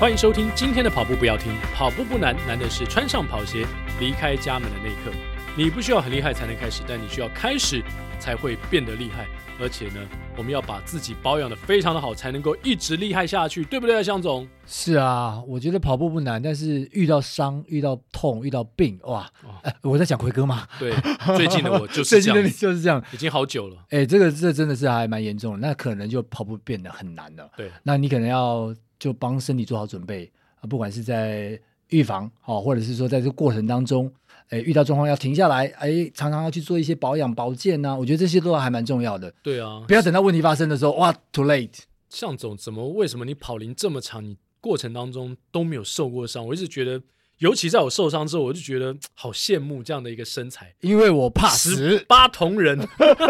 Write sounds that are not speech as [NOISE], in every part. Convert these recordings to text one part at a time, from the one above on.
欢迎收听今天的跑步不要听，跑步不难，难的是穿上跑鞋离开家门的那一刻。你不需要很厉害才能开始，但你需要开始才会变得厉害。而且呢，我们要把自己保养的非常的好，才能够一直厉害下去，对不对啊，象总？是啊，我觉得跑步不难，但是遇到伤、遇到痛、遇到病，哇！哎，我在讲奎哥吗？对，最近的我就是 [LAUGHS] 最近的你就是这样，已经好久了。哎，这个这真的是还蛮严重的，那可能就跑步变得很难了。对，那你可能要。就帮身体做好准备啊，不管是在预防好，或者是说在这个过程当中，哎，遇到状况要停下来，哎，常常要去做一些保养保健呐，我觉得这些都还蛮重要的。对啊，不要等到问题发生的时候，哇，too late。向总，怎么为什么你跑龄这么长，你过程当中都没有受过伤？我一直觉得。尤其在我受伤之后，我就觉得好羡慕这样的一个身材，因为我怕死。十八铜人，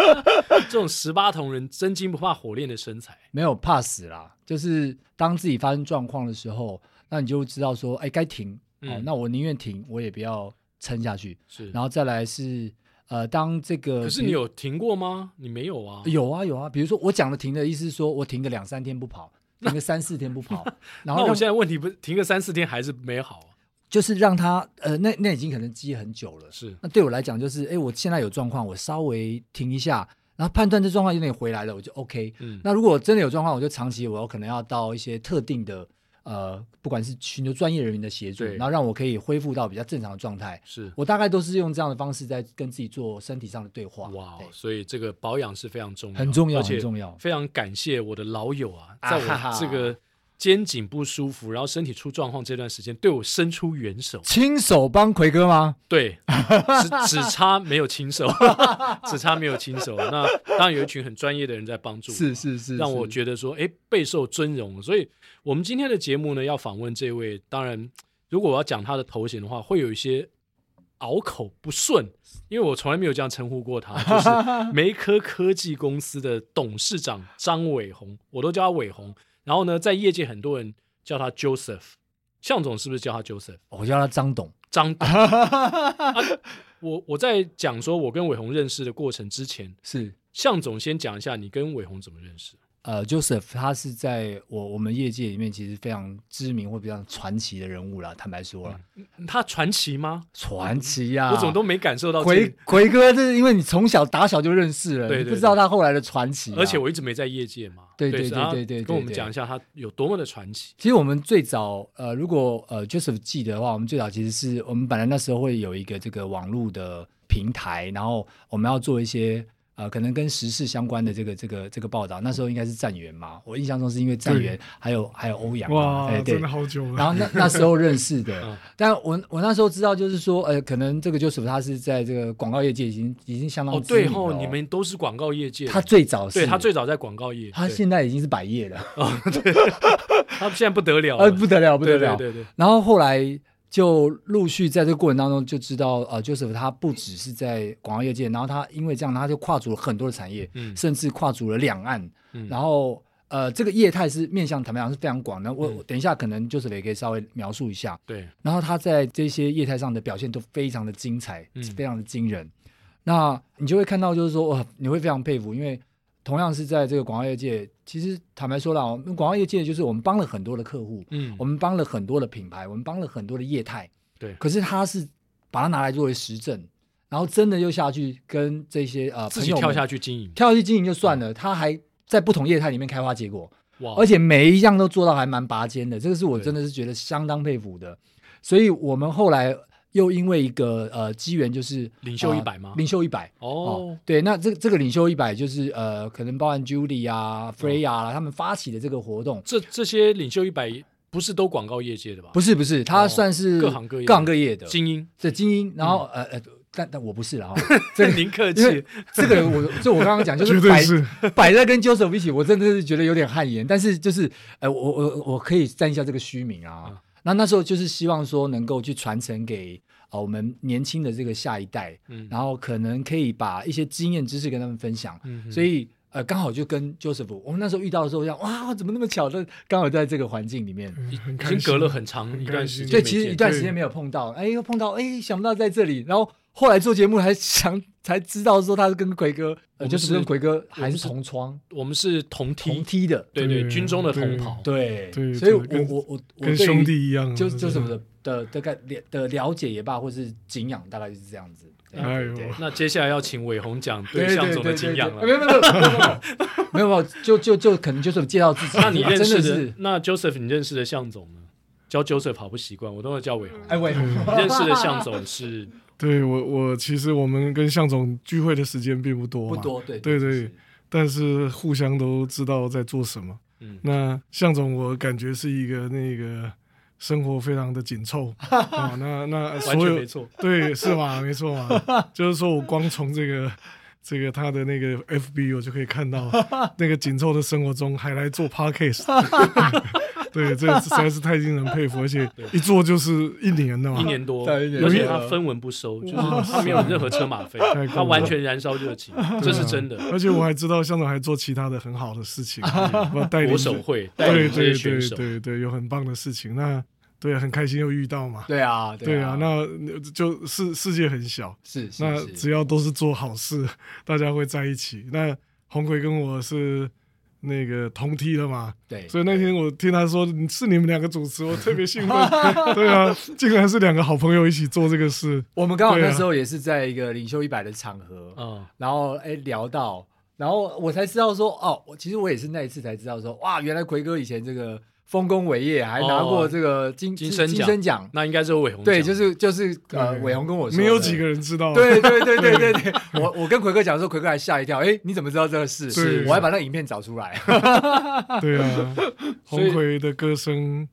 [LAUGHS] 这种十八铜人真金不怕火炼的身材，没有怕死啦。就是当自己发生状况的时候，那你就知道说，哎，该停。嗯、哦，那我宁愿停，我也不要撑下去。是，然后再来是，呃，当这个，可是你有停过吗？你没有啊？有啊，有啊。比如说我讲的停的意思是说，我停个两三天不跑，停个三四天不跑。[LAUGHS] 然后那我现在问题不是停个三四天还是没好？就是让他呃，那那已经可能积很久了。是，那对我来讲就是，哎，我现在有状况，我稍微停一下，然后判断这状况有点回来了，我就 OK。嗯，那如果真的有状况，我就长期我有可能要到一些特定的呃，不管是寻求专业人员的协助，然后让我可以恢复到比较正常的状态。是我大概都是用这样的方式在跟自己做身体上的对话。哇，所以这个保养是非常重要，很重要，很重要。非常感谢我的老友啊，在我这个。肩颈不舒服，然后身体出状况这段时间，对我伸出援手，亲手帮奎哥吗？对，只 [LAUGHS] 只差没有亲手，[LAUGHS] 只差没有亲手。那当然有一群很专业的人在帮助，是是是，让我觉得说，哎，备受尊荣。所以，我们今天的节目呢，要访问这位，当然，如果我要讲他的头衔的话，会有一些拗口不顺，因为我从来没有这样称呼过他，[LAUGHS] 就是梅科科技公司的董事长张伟宏，我都叫他伟鸿。然后呢，在业界很多人叫他 Joseph，向总是不是叫他 Joseph？我叫他张董，张董。[LAUGHS] 啊、我我在讲说我跟伟鸿认识的过程之前，是向总先讲一下你跟伟鸿怎么认识。呃，Joseph 他是在我我们业界里面其实非常知名或比较传奇的人物了。坦白说他传奇吗？传奇呀、啊！我怎么都没感受到、这个。魁魁哥，这是因为你从小打小就认识了，对对对，你不知道他后来的传奇、啊。而且我一直没在业界嘛。对对对对对，对，跟我们讲一下他有多么的传奇。其实我们最早，呃，如果呃 Joseph 记得的话，我们最早其实是我们本来那时候会有一个这个网络的平台，然后我们要做一些。呃，可能跟时事相关的这个这个这个报道，那时候应该是战元嘛，我印象中是因为战元还有还有欧阳哇，真的好久了。然后那那时候认识的，嗯、但我我那时候知道就是说，呃，可能这个就是他是在这个广告业界已经已经相当哦，对哦，你们都是广告业界，他最早是对他最早在广告业，他现在已经是百业了，哦，对，[LAUGHS] 他现在不得了，呃，不得了，不得了，对对对，对。然后后来。就陆续在这个过程当中就知道，呃，Joseph 他不只是在广告业界，然后他因为这样，他就跨足了很多的产业，嗯，甚至跨足了两岸，嗯，然后呃，这个业态是面向坦白讲是非常广的。我、嗯、等一下可能 Joseph 也可以稍微描述一下，对。然后他在这些业态上的表现都非常的精彩，嗯、非常的惊人。那你就会看到，就是说，哇，你会非常佩服，因为。同样是在这个广告业界，其实坦白说了，我们广告业界就是我们帮了很多的客户，嗯，我们帮了很多的品牌，我们帮了很多的业态，对。可是他是把它拿来作为实证，然后真的又下去跟这些呃自己跳下去经营，跳下去经营就算了，嗯，他还在不同业态里面开花结果，哇！而且每一样都做到还蛮拔尖的，这个是我真的是觉得相当佩服的。所以我们后来。又因为一个呃机缘，就是领袖一百吗？领袖一百哦，对，那这这个领袖一百就是呃，可能包含 Julie 啊、Freya 啊，他们发起的这个活动。这这些领袖一百不是都广告业界的吧？不是不是，他算是各行各业各行各业的精英，这精英。然后呃呃，但但我不是了哈，[LAUGHS] 这您客气。这个我就我刚刚讲 [LAUGHS] 就是摆摆在跟 Joseph 一起，我真的是觉得有点汗颜。但是就是呃，我我我可以沾一下这个虚名啊。那那时候就是希望说能够去传承给啊、呃、我们年轻的这个下一代，嗯，然后可能可以把一些经验知识跟他们分享，嗯，所以呃刚好就跟 Joseph，我们那时候遇到的时候，想哇怎么那么巧的，刚好在这个环境里面，已经隔了很长一段时间，对，其实一段时间没有碰到，哎又碰到，哎想不到在这里，然后后来做节目还想 [LAUGHS] 才知道说他是跟奎哥，我们就是跟奎哥还是同窗，我们是同梯同梯的，对对，军中的同袍，对对，所以我我我跟兄弟一样，就就什么的的大概了的了解也罢，或是敬仰，大概就是这样子。哎呦，那接下来要请伟鸿讲对向总的敬仰了。没有没有没有没有没有 [LAUGHS] 没有，就就就可能就是介绍自己。那你认识的那 Joseph，你认识的向总呢？叫 Joseph 好不习惯，我都会叫伟鸿。哎，伟鸿，你认识的向总是？对我我其实我们跟向总聚会的时间并不多，不多，对对对，但是互相都知道在做什么。嗯，那向总我感觉是一个那个。生活非常的紧凑 [LAUGHS] 啊，那那所有没错，对是吗？没错嘛，[LAUGHS] 就是说我光从这个这个他的那个 FB 我就可以看到 [LAUGHS] 那个紧凑的生活中还来做 Podcast，[LAUGHS] 对，这实在是太令人佩服，而且 [LAUGHS] 一做就是一年的嘛，一年多，而且他分文不收，就是他没有任何车马费，[LAUGHS] 他完全燃烧热情，这是真的。而且我还知道向总还做其他的很好的事情，带领国手会，对对对对对，有很棒的事情。那对，很开心又遇到嘛。对啊，对啊，那就世世界很小，是，那只要都是做好事，大家会在一起。那鸿魁跟我是那个同梯了嘛，对，所以那天我听他说是你们两个主持，我特别兴奋。[LAUGHS] 对啊，竟然是两个好朋友一起做这个事。我们刚好那时候也是在一个领袖一百的场合，嗯，然后哎聊到，然后我才知道说，哦，其实我也是那一次才知道说，哇，原来奎哥以前这个。丰功伟业，还拿过这个金金声奖，那应该是伟鸿。对，就是就是呃，伟鸿跟我说，没有几个人知道。对对对对对 [LAUGHS] 对，我我跟奎哥讲的时候，奎哥还吓一跳，哎，你怎么知道这个事？是，我还把那影片找出来。[LAUGHS] 对啊，[LAUGHS] 红葵的歌声。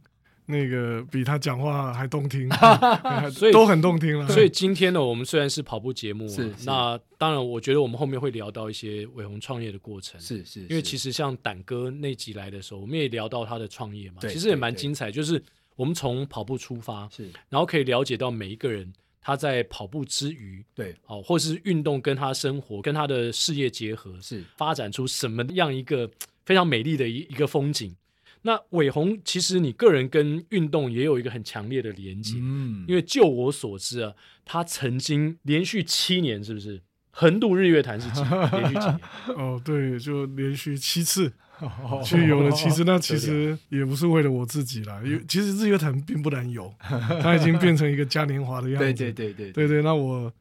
那个比他讲话还动听，[LAUGHS] 所以都很动听了。所以今天呢，我们虽然是跑步节目，是那当然，我觉得我们后面会聊到一些伟鸿创业的过程，是是。因为其实像胆哥那集来的时候，我们也聊到他的创业嘛，其实也蛮精彩。就是我们从跑步出发，是，然后可以了解到每一个人他在跑步之余，对，哦，或是运动跟他生活跟他的事业结合，是发展出什么样一个非常美丽的一一个风景。那伟鸿，其实你个人跟运动也有一个很强烈的连接，嗯，因为就我所知啊，他曾经连续七年，是不是横渡日月潭是几连续几年？[LAUGHS] 哦，对，就连续七次 [LAUGHS] 去游了其实。那其实也不是为了我自己啦，因为其实日月潭并不难游，[LAUGHS] 它已经变成一个嘉年华的样子。对对对对对对，那我。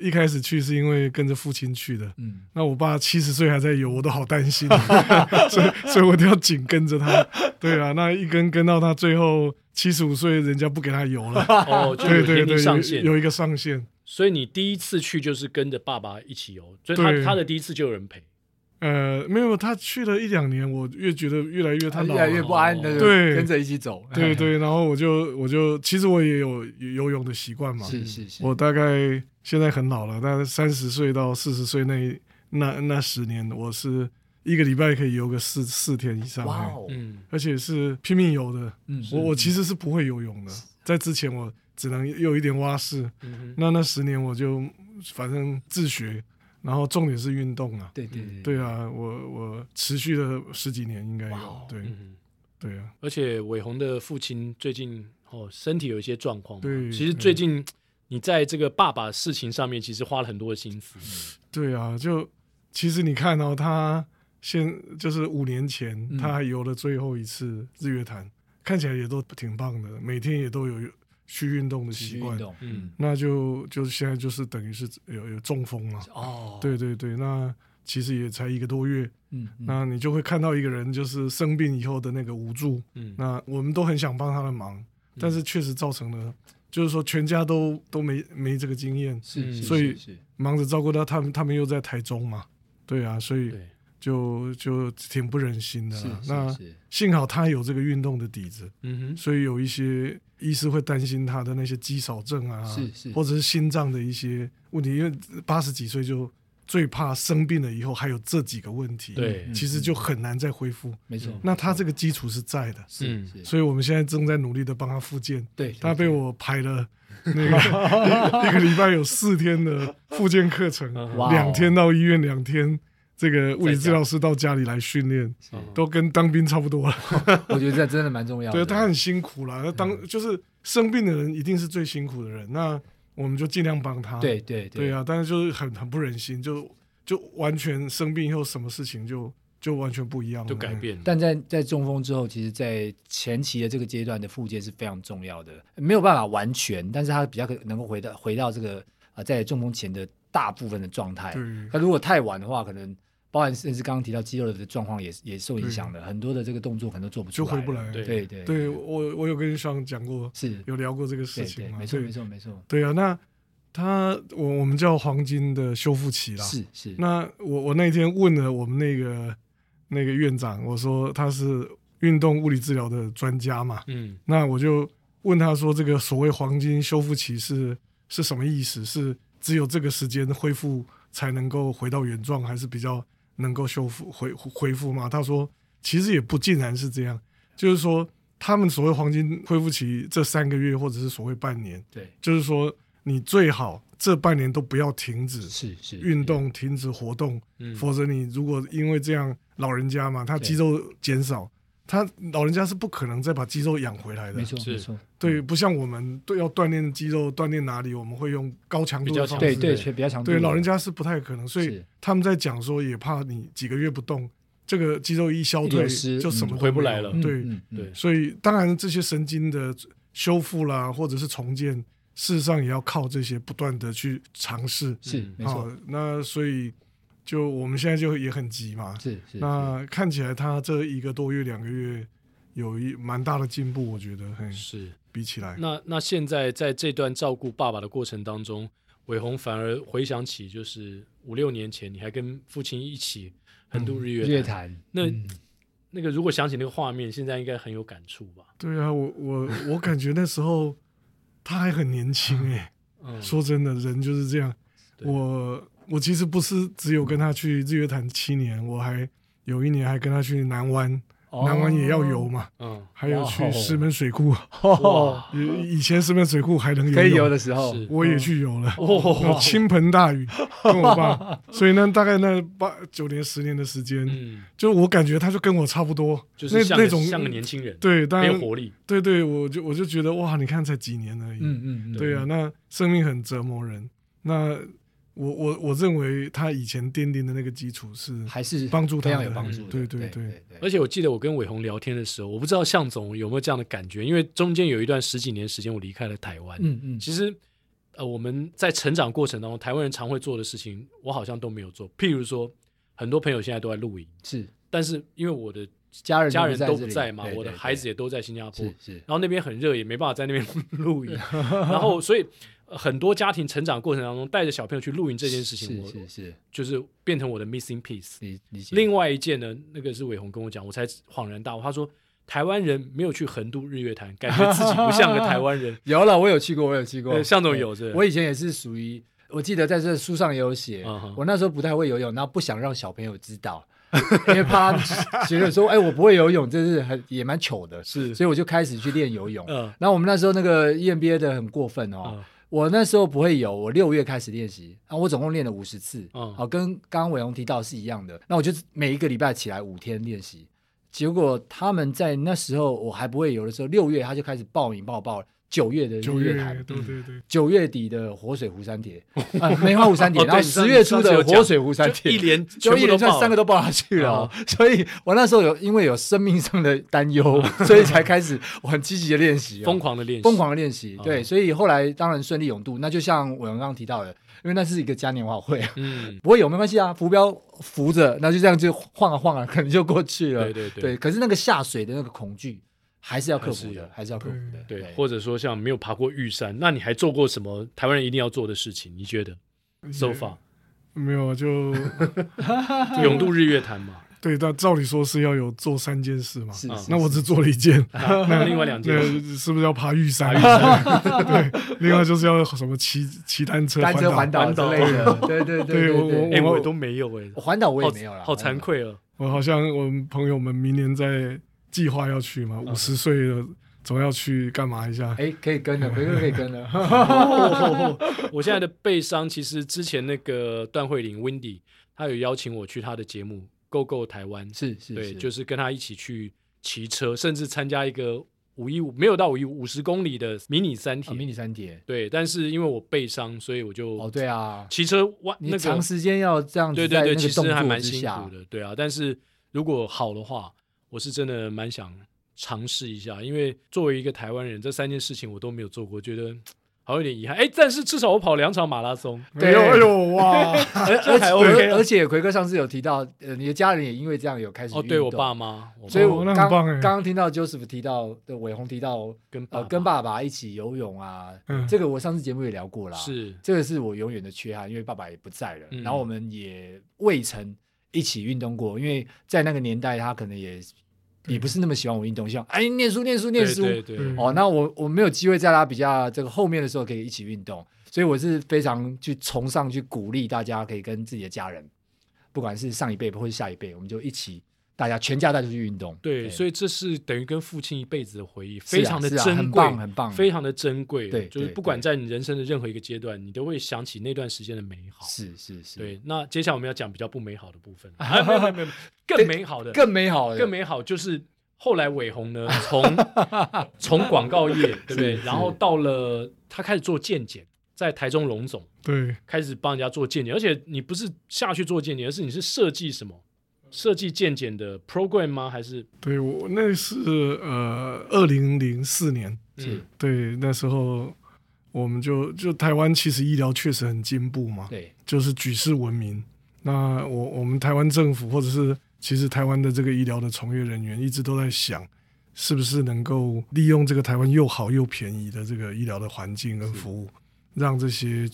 一开始去是因为跟着父亲去的，嗯，那我爸七十岁还在游，我都好担心，[LAUGHS] 所以所以我都要紧跟着他，对啊，那一跟跟到他最后七十五岁，人家不给他游了，哦，[LAUGHS] 对对对，有一个上限，所以你第一次去就是跟着爸爸一起游，所以他他的第一次就有人陪。呃，没有，他去了一两年，我越觉得越来越他越来越不安，对，跟着一起走，对 [LAUGHS] 对，然后我就我就其实我也有游泳的习惯嘛，是是是，我大概现在很老了，大概三十岁到四十岁那那那十年，我是一个礼拜可以游个四四天以上，哇哦，嗯，而且是拼命游的，嗯，我我其实是不会游泳的，在之前我只能有一点蛙式，那那十年我就反正自学。然后重点是运动啊，对对对，对啊，我我持续了十几年应该有，哇对，嗯、对啊。而且伟鸿的父亲最近哦身体有一些状况，对，其实最近你在这个爸爸事情上面其实花了很多的心思，对啊，就其实你看哦，他现就是五年前、嗯、他还游了最后一次日月潭，看起来也都挺棒的，每天也都有。去运动的习惯，嗯，那就就是现在就是等于是有有中风了，哦，对对对，那其实也才一个多月，嗯，嗯，那你就会看到一个人就是生病以后的那个无助，嗯，那我们都很想帮他的忙，嗯，但是确实造成了，就是说全家都都没没这个经验，是，所以忙着照顾他，他们他们又在台中嘛，对啊，所以。就就挺不忍心的，那幸好他有这个运动的底子，嗯哼，所以有一些医师会担心他的那些肌少症啊，是是，或者是心脏的一些问题，因为八十几岁就最怕生病了以后还有这几个问题，对，其实就很难再恢复，没错。那他这个基础是在的，是，所以我们现在正在努力的帮他复健，对，他被我排了那个 [LAUGHS] 一个礼拜有四天的复健课程，两天到医院，两天。这个物理治疗师到家里来训练，都跟当兵差不多了。[LAUGHS] 我觉得这真的蛮重要的。对，他很辛苦啦。他当就是生病的人，一定是最辛苦的人。那我们就尽量帮他。对对对啊，但是就是很很不忍心，就就完全生病以后，什么事情就就完全不一样了，就改变。但在在中风之后，其实，在前期的这个阶段的复健是非常重要的，没有办法完全，但是他比较可能够回到回到这个啊、呃，在中风前的大部分的状态。对。那如果太晚的话，可能。包含甚至刚刚提到肌肉的状况也也受影响的，很多的这个动作可能都做不出来，就回不来。对对对，我我有跟尚讲过，是有聊过这个事情吗？没错没错没错。对啊，那他我我们叫黄金的修复期啦。是是。那我我那天问了我们那个那个院长，我说他是运动物理治疗的专家嘛，嗯，那我就问他说，这个所谓黄金修复期是是什么意思？是只有这个时间恢复才能够回到原状，还是比较？能够修复恢恢复吗？他说，其实也不尽然是这样，就是说，他们所谓黄金恢复期这三个月，或者是所谓半年，对，就是说，你最好这半年都不要停止，是是运动，停止活动，否则你如果因为这样，老人家嘛，他肌肉减少。他老人家是不可能再把肌肉养回来的，没错没错，对，不像我们都要锻炼肌肉，锻炼哪里我们会用高强度的方式，对对，比较强度，对老人家是不太可能，所以他们在讲说也怕你几个月不动，这个肌肉一消退就什么回不来了，对对，所以当然这些神经的修复啦，或者是重建，事实上也要靠这些不断的去尝试，是没错，那所以。就我们现在就也很急嘛，是是。那看起来他这一个多月、两个月有一蛮大的进步，我觉得，嘿，是比起来。那那现在在这段照顾爸爸的过程当中，伟鸿反而回想起，就是五六年前你还跟父亲一起横渡日月潭，那那个如果想起那个画面，现在应该很有感触吧？对啊，我我我感觉那时候他还很年轻哎，说真的，人就是这样，我。我其实不是只有跟他去日月潭七年，我还有一年还跟他去南湾，哦、南湾也要游嘛，嗯，还有去石门水库，哦，以前石门水库还能游，可以游的时候，我也去游了，倾盆大雨跟我爸，所以呢，大概那八九年十年的时间，嗯，就我感觉他就跟我差不多，就是那那种像个年轻人，对，当然没有活力，对对，我就我就觉得哇，你看才几年而已，嗯嗯，对啊，那生命很折磨人，那。我我我认为他以前奠定的那个基础是还是帮助他有帮助，对对对。而且我记得我跟伟鸿聊天的时候，我不知道向总有没有这样的感觉，因为中间有一段十几年时间我离开了台湾。嗯嗯。其实呃我们在成长过程当中，台湾人常会做的事情，我好像都没有做。譬如说，很多朋友现在都在露营，是，但是因为我的家人家人都不在嘛，我的孩子也都在新加坡，是。然后那边很热，也没办法在那边 [LAUGHS] 露营，[LAUGHS] 然后所以。很多家庭成长过程当中，带着小朋友去露营这件事情，是是是，就是变成我的 missing piece。另外一件呢，那个是伟鸿跟我讲，我才恍然大悟。他说，台湾人没有去横渡日月潭，感觉自己不像个台湾人。[LAUGHS] 有了，我有去过，我有去过。[LAUGHS] 向总有是，我以前也是属于，我记得在这书上也有写，我那时候不太会游泳，然后不想让小朋友知道，[LAUGHS] 因为怕觉得说，哎，我不会游泳，这是很也蛮糗的。是，所以我就开始去练游泳。嗯，然后我们那时候那个 EMBA 的很过分哦。我那时候不会游，我六月开始练习，啊，我总共练了五十次，好、嗯，跟刚刚伟鸿提到是一样的。那我就每一个礼拜起来五天练习，结果他们在那时候我还不会游的时候，六月他就开始报名报报了。九月的日月潭，对对对，九月底的活水湖山铁，[LAUGHS] 啊，梅花湖山铁，然后十月初的活水湖山铁，一连就一连串三个都报下去了，所以我那时候有因为有生命上的担忧，[LAUGHS] 所以才开始我很积极的练习，疯狂的练习，疯狂的练习，对，所以后来当然顺利永渡，那就像伟鸿刚刚提到的，因为那是一个嘉年华会，嗯，不会有没关系啊，浮标浮着，那就这样就晃啊晃啊，可能就过去了，对对。对，可是那个下水的那个恐惧。还是要克服的，还是要克服的。对，或者说像没有爬过玉山，那你还做过什么台湾人一定要做的事情？你觉得？So far，没有，[LAUGHS] 就永渡日月潭嘛。对，但照理说是要有做三件事嘛。是，那我只做了一件。[LAUGHS] 那另外两件是不是要爬玉山？[LAUGHS] 对，另外就是要什么骑骑单车、单车环岛之类的。对对对，我我都没有哎，环岛我也没有了，好惭愧哦。我好像我们朋友们明年在。计划要去吗？五十岁了，总要去干嘛一下？哎，可以跟的，[LAUGHS] 可以可以跟的。[LAUGHS] [LAUGHS] 我现在的背伤，其实之前那个段慧玲 Windy，她有邀请我去她的节目《Go Go 台湾》，是是，对，就是跟她一起去骑车，甚至参加一个五一五没有到五一五五十公里的迷你三铁，迷你三铁。对，但是因为我背伤，所以我就哦，对啊，骑车哇那个长时间要这样子，对对对，其实还蛮辛苦的，对啊。但是如果好的话，我是真的蛮想尝试一下，因为作为一个台湾人，这三件事情我都没有做过，觉得。好有点遗憾，哎，但是至少我跑两场马拉松，对，哎呦哇，[LAUGHS] 而且而且奎哥上次有提到，呃，你的家人也因为这样有开始哦，对我爸妈，所以我刚刚刚听到 Joseph 提到的伟鸿提到跟呃跟爸爸一起游泳啊，这个我上次节目也聊过了，是。这个是我永远的缺憾，因为爸爸也不在了，然后我们也未曾一起运动过，因为在那个年代他可能也。也不是那么喜欢我运动，像哎，念书念书念书，对对。对哦，那我我没有机会在他比较这个后面的时候可以一起运动，所以我是非常去崇尚去鼓励大家可以跟自己的家人，不管是上一辈或者下一辈，我们就一起大家全家带出去运动。对，所以这是等于跟父亲一辈子的回忆，非常的珍贵，很棒很棒，非常的珍贵。对，就是不管在你人生的任何一个阶段，你都会想起那段时间的美好。是是是。对，那接下来我们要讲比较不美好的部分，[LAUGHS] 没有没有没有，更美好的，更美好的，更美好就是。后来伟鸿呢，从 [LAUGHS] 从广告业对不对？然后到了他开始做健检，在台中龙总对，开始帮人家做健检，而且你不是下去做健检，而是你是设计什么？设计健检的 program 吗？还是？对，我那是呃二零零四年，是对，那时候我们就就台湾其实医疗确实很进步嘛，对，就是举世闻名。那我我们台湾政府或者是。其实台湾的这个医疗的从业人员一直都在想，是不是能够利用这个台湾又好又便宜的这个医疗的环境跟服务，让这些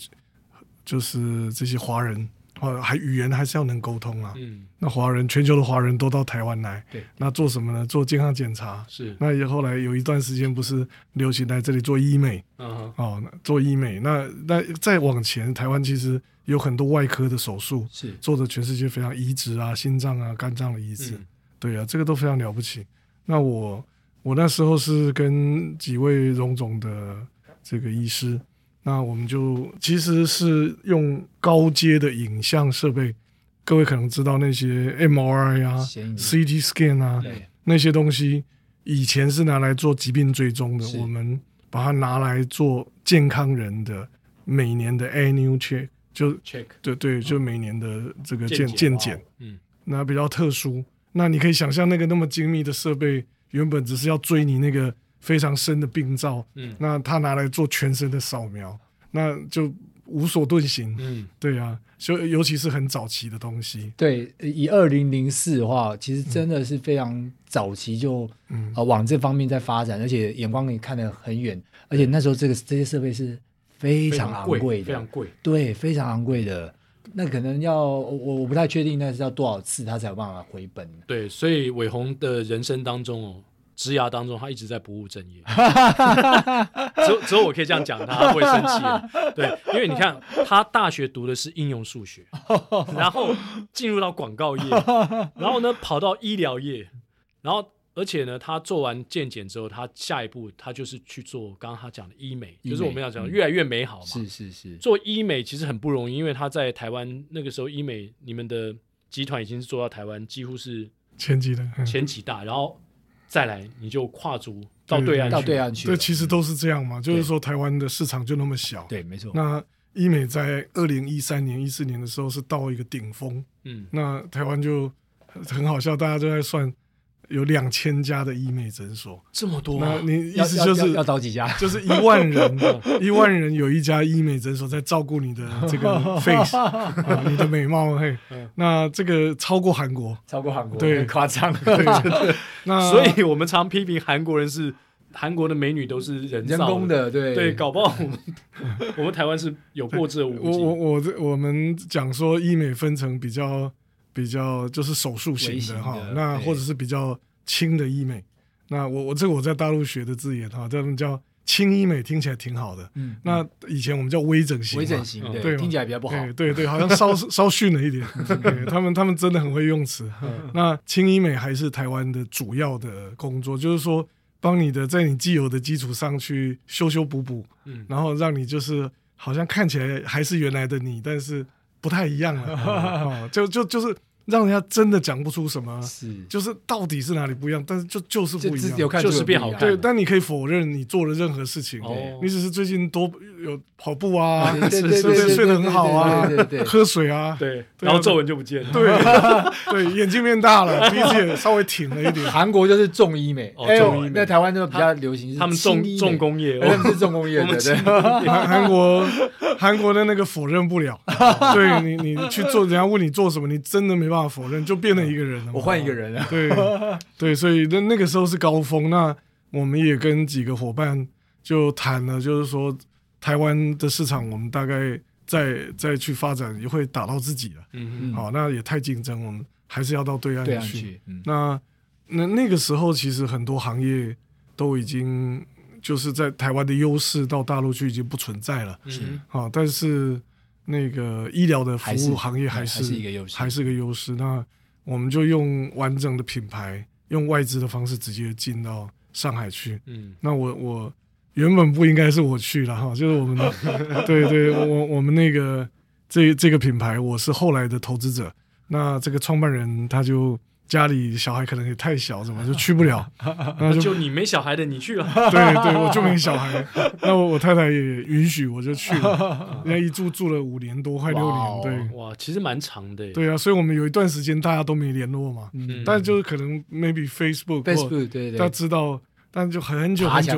就是这些华人啊，还语言还是要能沟通啊。嗯，那华人全球的华人都到台湾来，对，那做什么呢？做健康检查。是。那也后来有一段时间不是流行来这里做医美，嗯，哦，做医美。那那再往前，台湾其实。有很多外科的手术是做的全世界非常移植啊，心脏啊、肝脏的移植，嗯、对啊，这个都非常了不起。那我我那时候是跟几位荣总的这个医师，那我们就其实是用高阶的影像设备，各位可能知道那些 MRI 啊、CT scan 啊那些东西，以前是拿来做疾病追踪的，我们把它拿来做健康人的每年的 annual check。就 check 对对，就每年的这个健健检，嗯，那比较特殊。那你可以想象，那个那么精密的设备，原本只是要追你那个非常深的病灶，嗯，那他拿来做全身的扫描，那就无所遁形，嗯，对啊，就尤其是很早期的东西。对，以二零零四的话，其实真的是非常早期就，嗯，呃，往这方面在发展，而且眼光也看得很远，而且那时候这个这些设备是。非常昂贵的，非常贵，对，非常昂贵的。那可能要我我不太确定，那是要多少次他才有办法回本？对，所以伟鸿的人生当中哦，职涯当中他一直在不务正业。[LAUGHS] 只有只有我可以这样讲他，不会生气。对，因为你看他大学读的是应用数学，然后进入到广告业，然后呢跑到医疗业，然后。而且呢，他做完健检之后，他下一步他就是去做刚刚他讲的医美，医美就是我们要讲越来越美好嘛。是是是，做医美其实很不容易，因为他在台湾那个时候，医美你们的集团已经是做到台湾几乎是前几的，前几大，然后再来你就跨足到对岸，到对岸去。对，其实都是这样嘛，就是说台湾的市场就那么小。对，没错。那医美在二零一三年、一四年的时候是到一个顶峰，嗯，那台湾就很好笑，大家都在算。有两千家的医美诊所，这么多？那你意思就是要找几家？就是一万人，[LAUGHS] 一万人有一家医美诊所在照顾你的这个 [LAUGHS] face，你的美貌。嘿，那这个超过韩国，超过韩国，对，夸张。对，[LAUGHS] 那所以我们常批评韩国人是韩国的美女都是人人工的，对对，搞不好我们我们台湾是有过之而无不及。我我我我们讲说医美分成比较。比较就是手术型的哈，那或者是比较轻的医美。那我我这个我在大陆学的字眼哈，他们叫轻医美，听起来挺好的。嗯，那以前我们叫微整形，微整形对，听起来比较不好。对对对，好像稍稍逊了一点。[LAUGHS] 他们他们真的很会用词。那轻医美还是台湾的主要的工作，就是说帮你的在你既有的基础上去修修补补，嗯，然后让你就是好像看起来还是原来的你，但是不太一样了。[LAUGHS] 哦，就就就是。让人家真的讲不出什么，是。就是到底是哪里不一样，但是就就是不一样，就是变好看。对，但你可以否认你做了任何事情，你只是最近多有跑步啊，[LAUGHS] 对对 [LAUGHS] 对，睡得很好啊，喝水啊，对，然后皱纹就不见了，对 [LAUGHS] 对，眼睛变大了，鼻子也稍微挺了一点。韩国就是重医美，重医美，在台湾就比较流行，他们重重工业，他们是重工业，对。对。韩国韩国的那个否认不了，对你你去做，人家问你做什么，你真的没办法。否认就变了一个人了，我换一个人啊。对对，所以那那个时候是高峰。那我们也跟几个伙伴就谈了，就是说台湾的市场，我们大概再再去发展也会打到自己了。嗯嗯。好，那也太竞争，我们还是要到对岸去。去嗯、那那那个时候，其实很多行业都已经就是在台湾的优势到大陆去已经不存在了。嗯。好，但是。那个医疗的服务行业还是，还是一个优势，还是个优势。那我们就用完整的品牌，用外资的方式直接进到上海去。嗯，那我我原本不应该是我去了哈，就是我们的，[LAUGHS] 对对，我我们那个这这个品牌，我是后来的投资者。那这个创办人他就。家里小孩可能也太小，怎么 [LAUGHS] 就去不了？[LAUGHS] 那就，就你没小孩的，你去了。[LAUGHS] 对对，我就没小孩。那我我太太也允许，我就去了。人家一住住了五年多，快六年。对，哇，其实蛮长的。对啊，所以我们有一段时间大家都没联络嘛。嗯，但就是可能 maybe Facebook，Facebook 对对，大家知道。但就很久很久，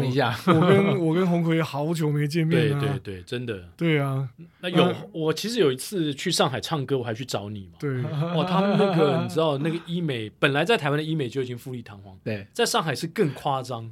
我跟 [LAUGHS] 我跟红葵好久没见面了。对对对，真的。对啊，那有我其实有一次去上海唱歌，我还去找你嘛。对，哇，他们那个你知道那个医美，本来在台湾的医美就已经富丽堂皇，对，在上海是更夸张，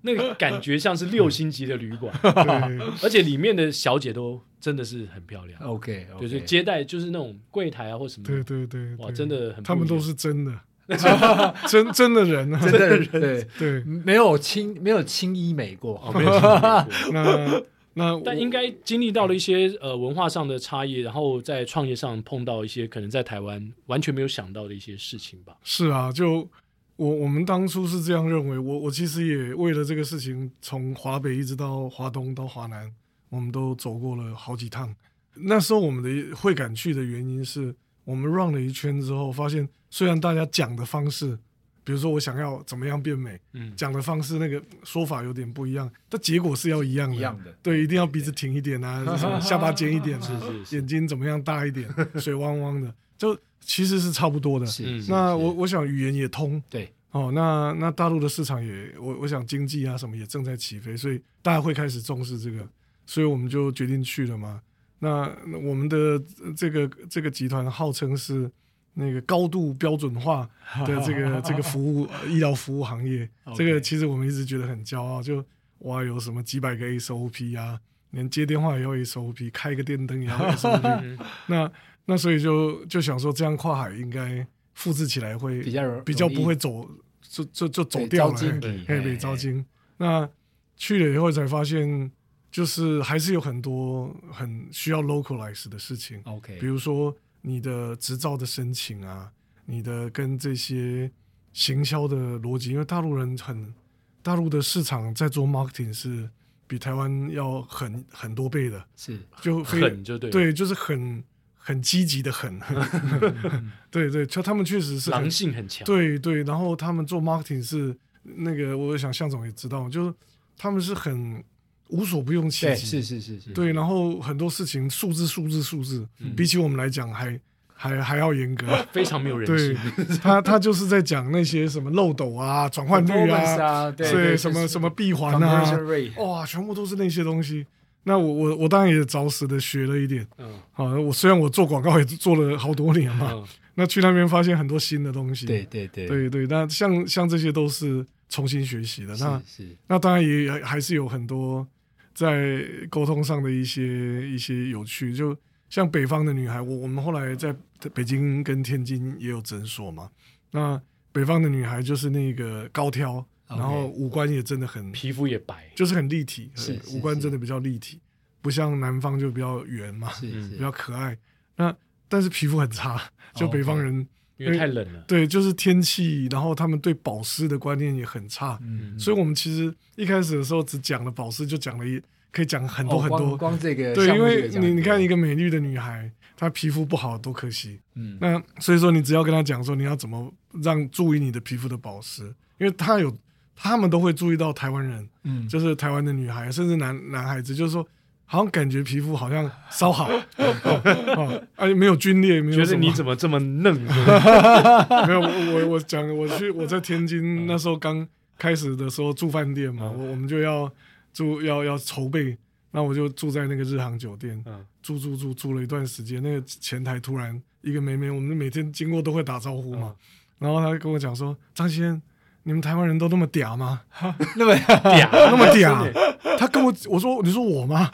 那个感觉像是六星级的旅馆，[LAUGHS] 对，而且里面的小姐都真的是很漂亮。OK，就是接待就是那种柜台啊或什么，对对对，哇，真的很，他们都是真的。[LAUGHS] 真真的人，真的人，对对，没有轻没有轻医美过，没有轻医美过。[LAUGHS] 那那但应该经历到了一些呃文化上的差异，然后在创业上碰到一些可能在台湾完全没有想到的一些事情吧。是啊，就我我们当初是这样认为，我我其实也为了这个事情，从华北一直到华东到华南，我们都走过了好几趟。那时候我们的会敢去的原因是。我们 run 了一圈之后，发现虽然大家讲的方式，比如说我想要怎么样变美，嗯，讲的方式那个说法有点不一样，但结果是要一样的。一样的。对，一定要鼻子挺一点啊，[LAUGHS] 下巴尖一点啊，是是是，眼睛怎么样大一点，[LAUGHS] 水汪汪的，就其实是差不多的。是。那我我想语言也通。对。哦，那那大陆的市场也，我我想经济啊什么也正在起飞，所以大家会开始重视这个，所以我们就决定去了嘛。那我们的这个这个集团号称是那个高度标准化的这个 [LAUGHS] 这个服务医疗服务行业，这个其实我们一直觉得很骄傲。就哇，有什么几百个 SOP 啊，连接电话也要 SOP，开个电灯也要 [LAUGHS] SOP。那那所以就就想说，这样跨海应该复制起来会比较比较不会走，就就就走掉了，嘿，被招金。那去了以后才发现。就是还是有很多很需要 localize 的事情，OK，比如说你的执照的申请啊，你的跟这些行销的逻辑，因为大陆人很，大陆的市场在做 marketing 是比台湾要很很多倍的，是。就很就对，对，就是很很积极的很，[LAUGHS] 对对，就他们确实是狼性很强，对对，然后他们做 marketing 是那个，我想向总也知道，就是他们是很。无所不用其极，是是是是，对，然后很多事情数字数字数字，比起我们来讲还还还要严格，[LAUGHS] 非常没有人性。[LAUGHS] 他他就是在讲那些什么漏斗啊、转换率啊，对，什么什么闭环啊，哇，全部都是那些东西。那我我我当然也着实的学了一点，嗯，好，我虽然我做广告也做了好多年嘛，那去那边发现很多新的东西，对对对。对对，那像像这些都是重新学习的，那那当然也还是有很多。在沟通上的一些一些有趣，就像北方的女孩，我我们后来在北京跟天津也有诊所嘛。那北方的女孩就是那个高挑，Okay. 然后五官也真的很，皮肤也白，就是很立体，是五官真的比较立体，不像南方就比较圆嘛，比较可爱。那但是皮肤很差，就北方人。因为太冷了，对，就是天气，然后他们对保湿的观念也很差，嗯，所以我们其实一开始的时候只讲了保湿，就讲了一可以讲很多很多。光，光这个，对，因为你你看一个美丽的女孩，她皮肤不好多可惜。嗯，那所以说你只要跟她讲说你要怎么让注意你的皮肤的保湿，因为她有他们都会注意到台湾人，嗯，就是台湾的女孩，甚至男男孩子，就是说。好像感觉皮肤好像稍好，哎，[LAUGHS] 没有皲裂，没有。觉得你怎么这么嫩？[LAUGHS] 没有，我我我讲，我去我在天津那时候刚开始的时候住饭店嘛，我我们就要住要要筹备，那我就住在那个日航酒店，住住住住了一段时间。那个前台突然一个妹妹，我们每天经过都会打招呼嘛，然后她跟我讲说：“张先。”你们台湾人都那么嗲吗？[LAUGHS] [LAUGHS] [LAUGHS] 那么嗲，那么嗲。他跟我我说，你说我吗？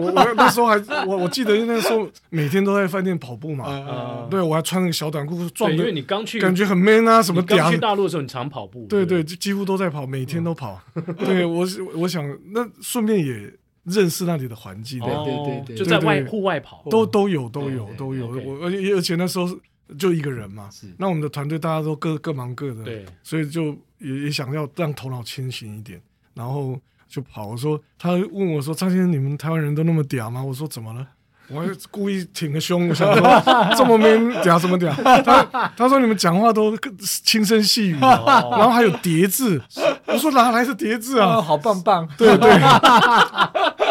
我我那时候还我我记得那时候每天都在饭店跑步嘛。对，我还穿那个小短裤，壮。因为你刚去，感觉很 man 啊，什么嗲。刚去大陆的时候，你常跑步。对对，几乎都在跑，每天都跑。对我我想那顺便也认识那里的环境。对对对，就在外户外跑，都都有都有都有。我而且而且那时候。就一个人嘛，是那我们的团队大家都各各忙各的，对，所以就也也想要让头脑清醒一点，然后就跑。我说，他问我说：“张先生，你们台湾人都那么嗲吗？”我说：“怎么了？”我还故意挺个胸，我想说 [LAUGHS] 这么没嗲什么嗲？他他说你们讲话都轻声细语，然后还有叠字。我说哪来的叠字啊？好棒棒！对对，[LAUGHS] [LAUGHS]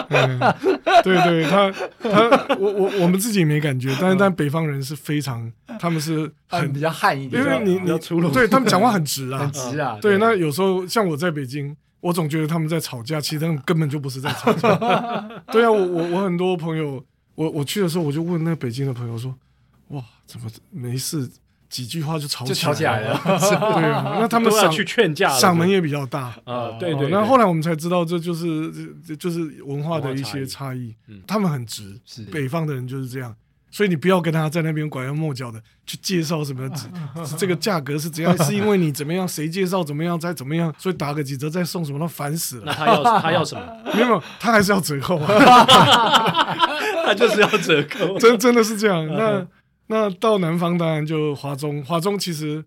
对对，他他我我我们自己没感觉，但是 [LAUGHS] 但北方人是非常，他们是很比较悍一点，因为你你对他们讲话很直啊，[LAUGHS] 很直啊。对，那有时候像我在北京，我总觉得他们在吵架，其实他们根本就不是在吵架。[LAUGHS] 对啊，我我我很多朋友。我我去的时候，我就问那个北京的朋友说：“哇，怎么没事？几句话就吵起来了？” [LAUGHS] 对啊，[LAUGHS] 那他们想去劝架，嗓门也比较大啊。对对。那后来我们才知道，这就是这就是文化的一些差异。他们很直，北方的人就是这样。所以你不要跟他在那边拐弯抹角的去介绍什么，[LAUGHS] 这个价格是怎样？是因为你怎么样？谁介绍怎么样？再怎么样？所以打个几折再送什么？他烦死了。那他要他要什么？没有，他还是要折扣啊。他就是要折扣，真真的是这样。那那到南方当然就华中，华中其实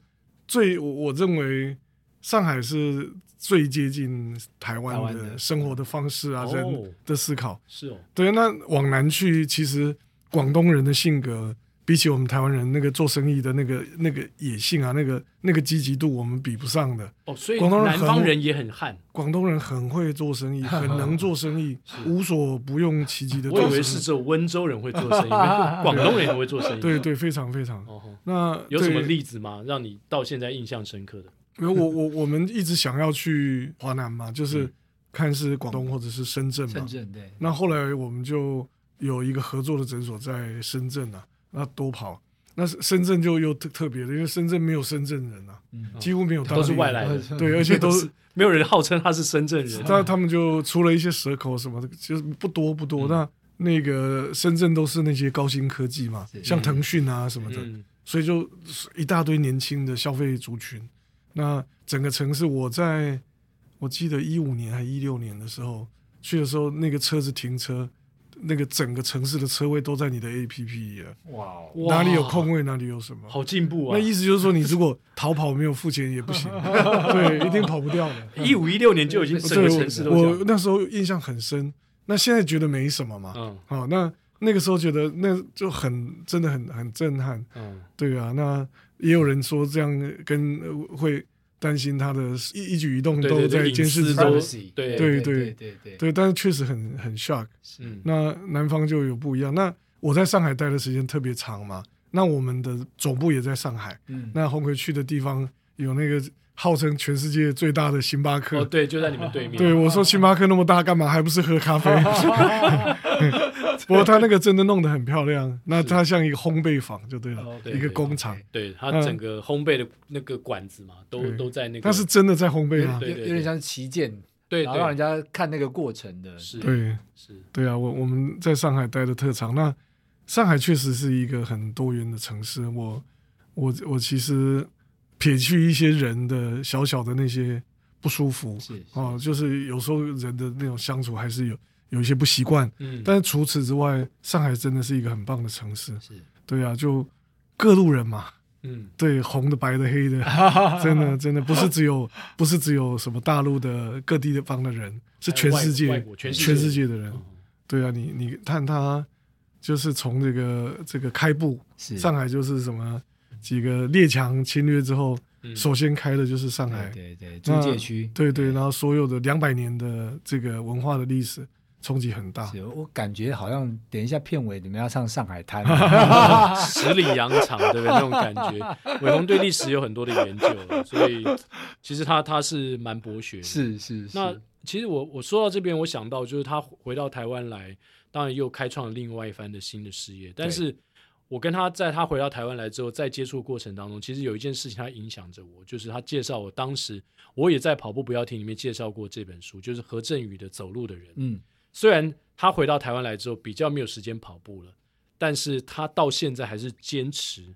最我我认为上海是最接近台湾的生活的方式啊，人的思考是哦。对，那往南去其实。广东人的性格比起我们台湾人那个做生意的那个那个野性啊，那个那个积极度，我们比不上的。哦，所以广东人南方人也很悍。广东人很会做生意，[LAUGHS] 很能做生意，无所不用其极的。我以为是只有温州人会做生意，[LAUGHS] 广东人也会做生意。对对，非常非常。那有什么例子吗？让你到现在印象深刻的？因为，我我我们一直想要去华南嘛，[LAUGHS] 就是看是广东或者是深圳嘛。深圳对。那后来我们就。有一个合作的诊所在深圳啊，那多跑，那深圳就又特特别的，因为深圳没有深圳人啊，嗯、几乎没有，都是外来的，对，而且都是 [LAUGHS] 没有人号称他是深圳人，那他们就出了一些蛇口什么的，就是不多不多。嗯、那那个深圳都是那些高新科技嘛，像腾讯啊什么的，嗯、所以就一大堆年轻的消费族群。那整个城市，我在我记得一五年还一六年的时候去的时候，那个车子停车。那个整个城市的车位都在你的 APP 里了，哇！哪里有空位，哪里有什么，好进步啊！那意思就是说，你如果逃跑没有付钱也不行，[LAUGHS] 对，一定跑不掉的。一五一六年就已经整个城市都我那时候印象很深，那现在觉得没什么嘛，嗯，好，那那个时候觉得那就很真的很很震撼，嗯，对啊，那也有人说这样跟会。担心他的一一举一动都在监视之中，对对对对对，但是确实很很 shock。嗯，那南方就有不一样。那我在上海待的时间特别长嘛，那我们的总部也在上海。嗯，那红葵去的地方有那个号称全世界最大的星巴克。哦，对，就在你们对面。对，我说星巴克那么大，干嘛还不是喝咖啡？[LAUGHS] 不过他那个真的弄得很漂亮，那它像一个烘焙坊就对了，一个工厂。对，它整个烘焙的那个管子嘛，都都在那个。它是真的在烘焙啊，有有点像旗舰，对，然后让人家看那个过程的。是，对，是，对啊，我我们在上海待的特长，那上海确实是一个很多元的城市。我我我其实撇去一些人的小小的那些不舒服，是哦，就是有时候人的那种相处还是有。有一些不习惯，嗯，但是除此之外，上海真的是一个很棒的城市，是，对啊，就各路人嘛，嗯，对，红的、白的、黑的，[LAUGHS] 真的真的不是只有不是只有什么大陆的各地的方的人，是全世界全全世界的人。对啊，你你看他就是从这个这个开埠，上海就是什么几个列强侵略之后，首先开的就是上海，对对租界区，对对，然后所有的两百年的这个文化的历史。冲击很大，我感觉好像等一下片尾你们要唱《上海滩》，[LAUGHS] 十里洋场，对不对？那种感觉。[LAUGHS] 伟鸿对历史有很多的研究，所以其实他他是蛮博学的。是是是。那其实我我说到这边，我想到就是他回到台湾来，当然又开创了另外一番的新的事业。但是我跟他在他回到台湾来之后，在接触过程当中，其实有一件事情他影响着我，就是他介绍我当时我也在跑步不要停里面介绍过这本书，就是何振宇的《走路的人》。嗯。虽然他回到台湾来之后比较没有时间跑步了，但是他到现在还是坚持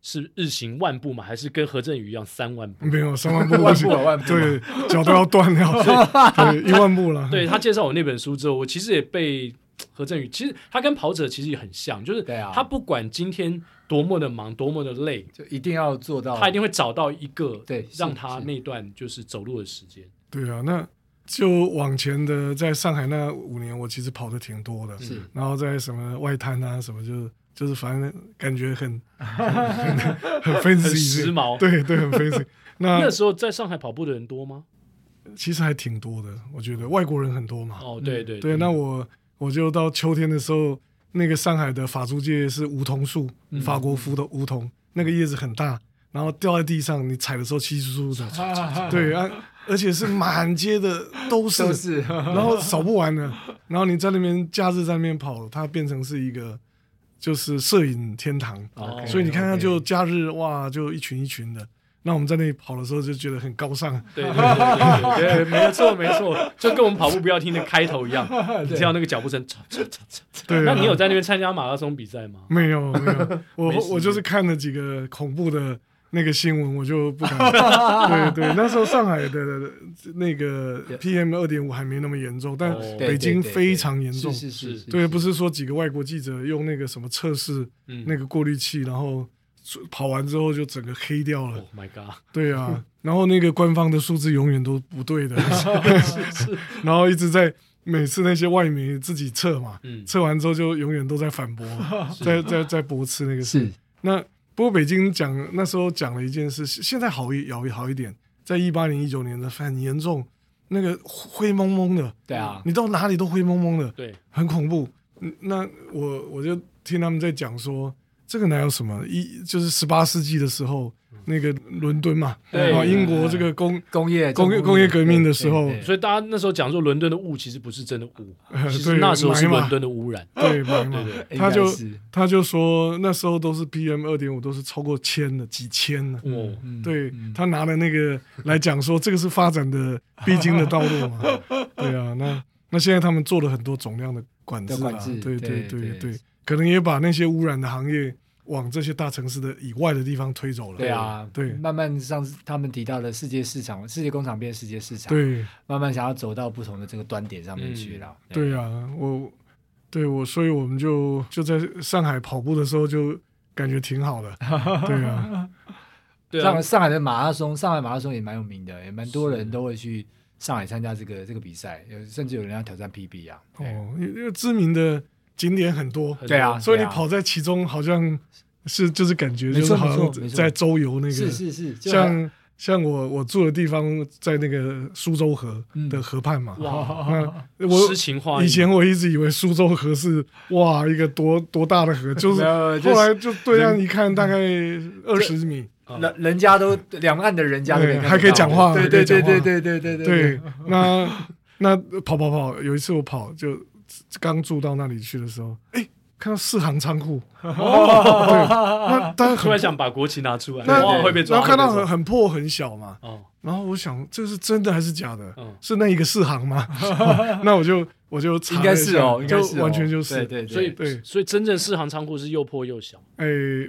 是日行万步嘛，还是跟何振宇一样三万步？没有三万步，万步万步，对，脚都要断了，对，一万步了。对，他介绍我那本书之后，我其实也被何振宇，其实他跟跑者其实也很像，就是他不管今天多么的忙，多么的累，就一定要做到，他一定会找到一个对让他那段就是走路的时间。对啊，那。就往前的，在上海那五年，我其实跑的挺多的，是。然后在什么外滩啊，什么就是就是反正感觉很 [LAUGHS] 很很 fancy，很时髦，对对，很 fancy。[LAUGHS] 那那时候在上海跑步的人多吗？其实还挺多的，我觉得外国人很多嘛。哦，对对对。那我我就到秋天的时候，那个上海的法租界是梧桐树，法国福的梧桐，那个叶子很大，然后掉在地上，你踩的时候稀稀疏疏的，[LAUGHS] 对啊。而且是满街的都是，都是 [LAUGHS] [LAUGHS] 然后扫不完的。然后你在那边假日在那边跑，它变成是一个就是摄影天堂。Okay, 所以你看看，就假日.哇，就一群一群的。那我们在那里跑的时候就觉得很高尚。对对对没错没错，就跟我们跑步不要听的开头一样，[LAUGHS] 你听到那个脚步声，对。那你有在那边参加马拉松比赛吗？没有没有，我我就是看了几个恐怖的。那个新闻我就不敢。[LAUGHS] 对对，那时候上海的那个 PM 二点五还没那么严重，但北京非常严重。是是是。对，不是说几个外国记者用那个什么测试那个过滤器，然后跑完之后就整个黑掉了。Oh my god！对啊，然后那个官方的数字永远都不对的。是 [LAUGHS] 是。[LAUGHS] 然后一直在每次那些外媒自己测嘛，测完之后就永远都在反驳，[LAUGHS] 在在在驳斥那个事。那。不过北京讲那时候讲了一件事，现在好一好一好一点，在一八年一九年的很严重，那个灰蒙蒙的，对啊，你到哪里都灰蒙蒙的，对，很恐怖。那我我就听他们在讲说，这个哪有什么一就是十八世纪的时候。那个伦敦嘛，对，英国这个工工业工业工业革命的时候，所以大家那时候讲说伦敦的雾其实不是真的雾，[LAUGHS] 其实那时候是伦敦的污染。[LAUGHS] 对，他就他就说那时候都是 PM 二点五，都是超过千的，几千的。哦，对，他拿了那个来讲说，这个是发展的必经的道路嘛。[LAUGHS] 对啊，那那现在他们做了很多总量的管制啊，对对对对，可能也把那些污染的行业。往这些大城市的以外的地方推走了。对啊，对，慢慢上他们提到的世界市场，世界工厂变世界市场。对，慢慢想要走到不同的这个端点上面去了。对啊，我，对我，所以我们就就在上海跑步的时候就感觉挺好的。[LAUGHS] 对啊，上上海的马拉松，上海马拉松也蛮有名的，也蛮多人都会去上海参加这个这个比赛，有甚至有人要挑战 PB 啊。哦，因为知名的。景点很多，对啊，所以你跑在其中，好像是就是感觉就是好像在周游那个，是是是，像像我我住的地方在那个苏州河的河畔嘛，哇，诗情画意。以前我一直以为苏州河是哇一个多多大的河，[LAUGHS] 就是后来就对岸一看，大概二十米，人人家都两岸的人家都还可以讲话，对对对对对对对。对，那 [LAUGHS] 那跑跑跑，有一次我跑就。刚住到那里去的时候，哎，看到四行仓库，[LAUGHS] 哦，对，那当然突然想把国旗拿出来，那会被抓。然后看到很很破很小嘛，哦，然后我想这是真的还是假的？是那一个四行吗？[LAUGHS] 那我就我就应该是哦，就完全就是对对，所以对，所以真正四行仓库是又破又小。哎，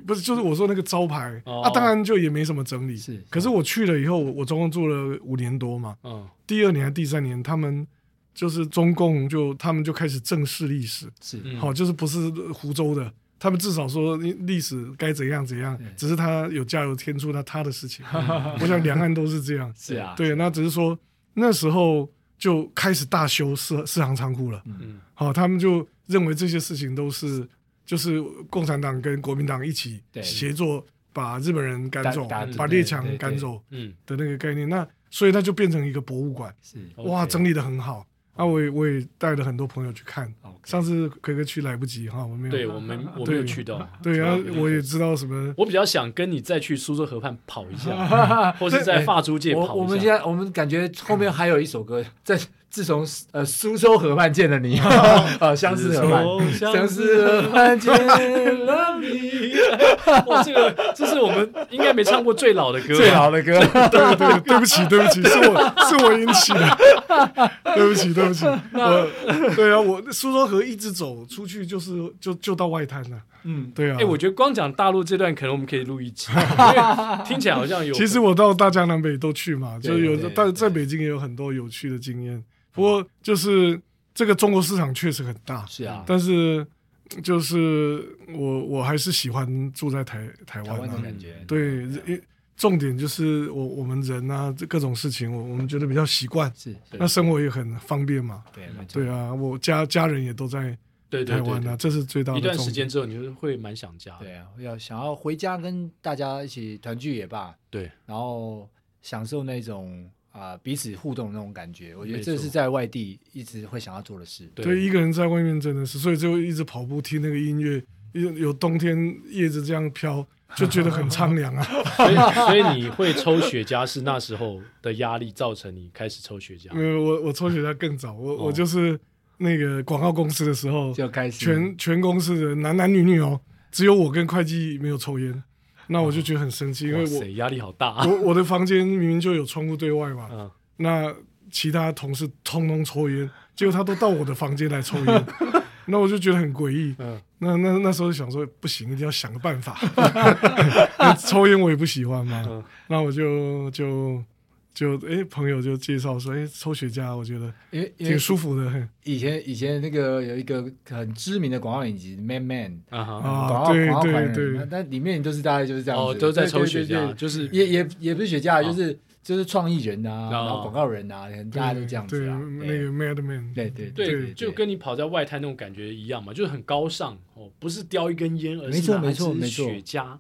不是，就是我说那个招牌啊，当然就也没什么整理。是，可是我去了以后，我总共住了五年多嘛，嗯，第二年还第三年，他们。就是中共就他们就开始正视历史，是好，就是不是湖州的，他们至少说历史该怎样怎样，只是他有加油添醋，那他的事情。[LAUGHS] 我想两岸都是这样。[LAUGHS] 是啊，对，那只是说那时候就开始大修四四行仓库了。嗯，好，他们就认为这些事情都是就是共产党跟国民党一起协作把日本人赶走，把列强赶走，嗯的那个概念。那所以它就变成一个博物馆，是哇，整理的很好。啊，我也我也带了很多朋友去看。上次奎哥去来不及哈，我没有。对我们我没有去到。[LAUGHS] 对啊，我也知道什么。我比较想跟你再去苏州河畔跑一下，[LAUGHS] 或是在发租界跑一下。我们现在我们感觉后面还有一首歌，在自从呃苏州河畔见了你，[LAUGHS] 呃相思河畔，相思河畔见了你。[LAUGHS] 哇，这个这是我们应该没唱过最老的歌，最老的歌。[LAUGHS] 对对，对不起对不起，是我是我引起的，对不起对不起。我对啊，我苏州河一直走出去就是就就到外滩了。嗯，对啊。哎，我觉得光讲大陆这段，可能我们可以录一集，因为听起来好像有。其实我到大江南北都去嘛，就有但在北京也有很多有趣的经验。不过就是这个中国市场确实很大，是啊。但是就是我我还是喜欢住在台台湾的感觉。对，重点就是我我们人啊，这各种事情我我们觉得比较习惯，是。那生活也很方便嘛。对，对啊，我家家人也都在台湾啊，这是最大的。一段时间之后，你就会蛮想家。对啊，要想要回家跟大家一起团聚也罢。对，然后享受那种。啊，彼此互动的那种感觉，我觉得这是在外地一直会想要做的事。对，对，一个人在外面真的是，所以就一直跑步听那个音乐，有有冬天叶子这样飘，就觉得很苍凉啊。[LAUGHS] 所以，所以你会抽雪茄是那时候的压力造成你开始抽雪茄？没有，我我抽雪茄更早，我、哦、我就是那个广告公司的时候就开始，全全公司的男男女女哦，只有我跟会计没有抽烟。那我就觉得很生气，因为我压力好大啊。我我的房间明明就有窗户对外嘛，嗯，那其他同事通通抽烟，结果他都到我的房间来抽烟，[LAUGHS] 那我就觉得很诡异。嗯，那那那时候想说不行，一定要想个办法。[LAUGHS] 抽烟我也不喜欢嘛，那我就就。就哎，朋友就介绍说，哎，抽雪茄，我觉得因为挺舒服的。以前以前那个有一个很知名的广告影集《Man Man》啊，广告广告款人，但里面都是大概就是这样子，哦，都在抽雪茄，就是也也也不是雪茄，就是就是创意人啊，然后广告人啊，大家都这样子啊。那个 Mad Man，对对对，就跟你跑在外滩那种感觉一样嘛，就是很高尚哦，不是叼一根烟，而是拿一支雪茄，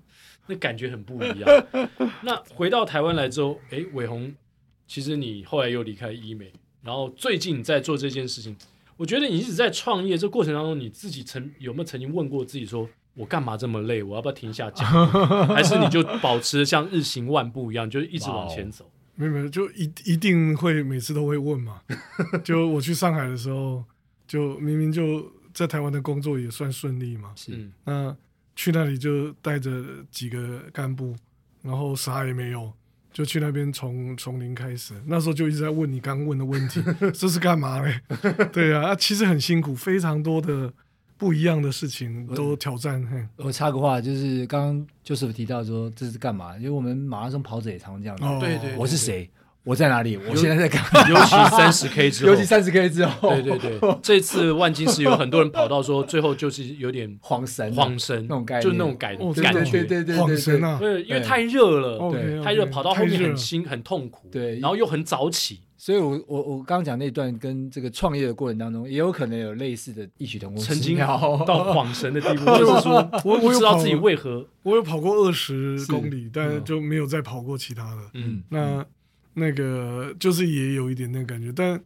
那感觉很不一样。[LAUGHS] 那回到台湾来之后，哎，伟鸿。其实你后来又离开医美，然后最近在做这件事情，我觉得你一直在创业这过程当中，你自己曾有没有曾经问过自己说，我干嘛这么累？我要不要停下脚？[LAUGHS] 还是你就保持像日行万步一样，就一直往前走？没有没有，就一一定会每次都会问嘛。[LAUGHS] 就我去上海的时候，就明明就在台湾的工作也算顺利嘛，是。那去那里就带着几个干部，然后啥也没有。就去那边从从零开始，那时候就一直在问你刚问的问题，[LAUGHS] 这是干嘛嘞？[LAUGHS] 对啊，其实很辛苦，非常多的不一样的事情都挑战。嘿，我插个话，就是刚刚就是提到说这是干嘛？因为我们马拉松跑者也常这样。哦，对对，我是谁？我在哪里？我现在在干嘛？尤其三十 K 之后，[LAUGHS] 尤其三十 K 之后，对对对，这次万金石有很多人跑到说，最后就是有点慌神，慌神那种感觉，就那种感感觉，对对对慌神啊，对，因为太热了，对，太热，跑到后面很辛很痛苦，对，然后又很早起，所以我我我刚刚讲那段跟这个创业的过程当中，也有可能有类似的异曲同工，曾经到恍神的地步，就是说我不知道自己为何，我有跑过二十公里，但就没有再跑过其他的，嗯，那。那个就是也有一点那感觉，但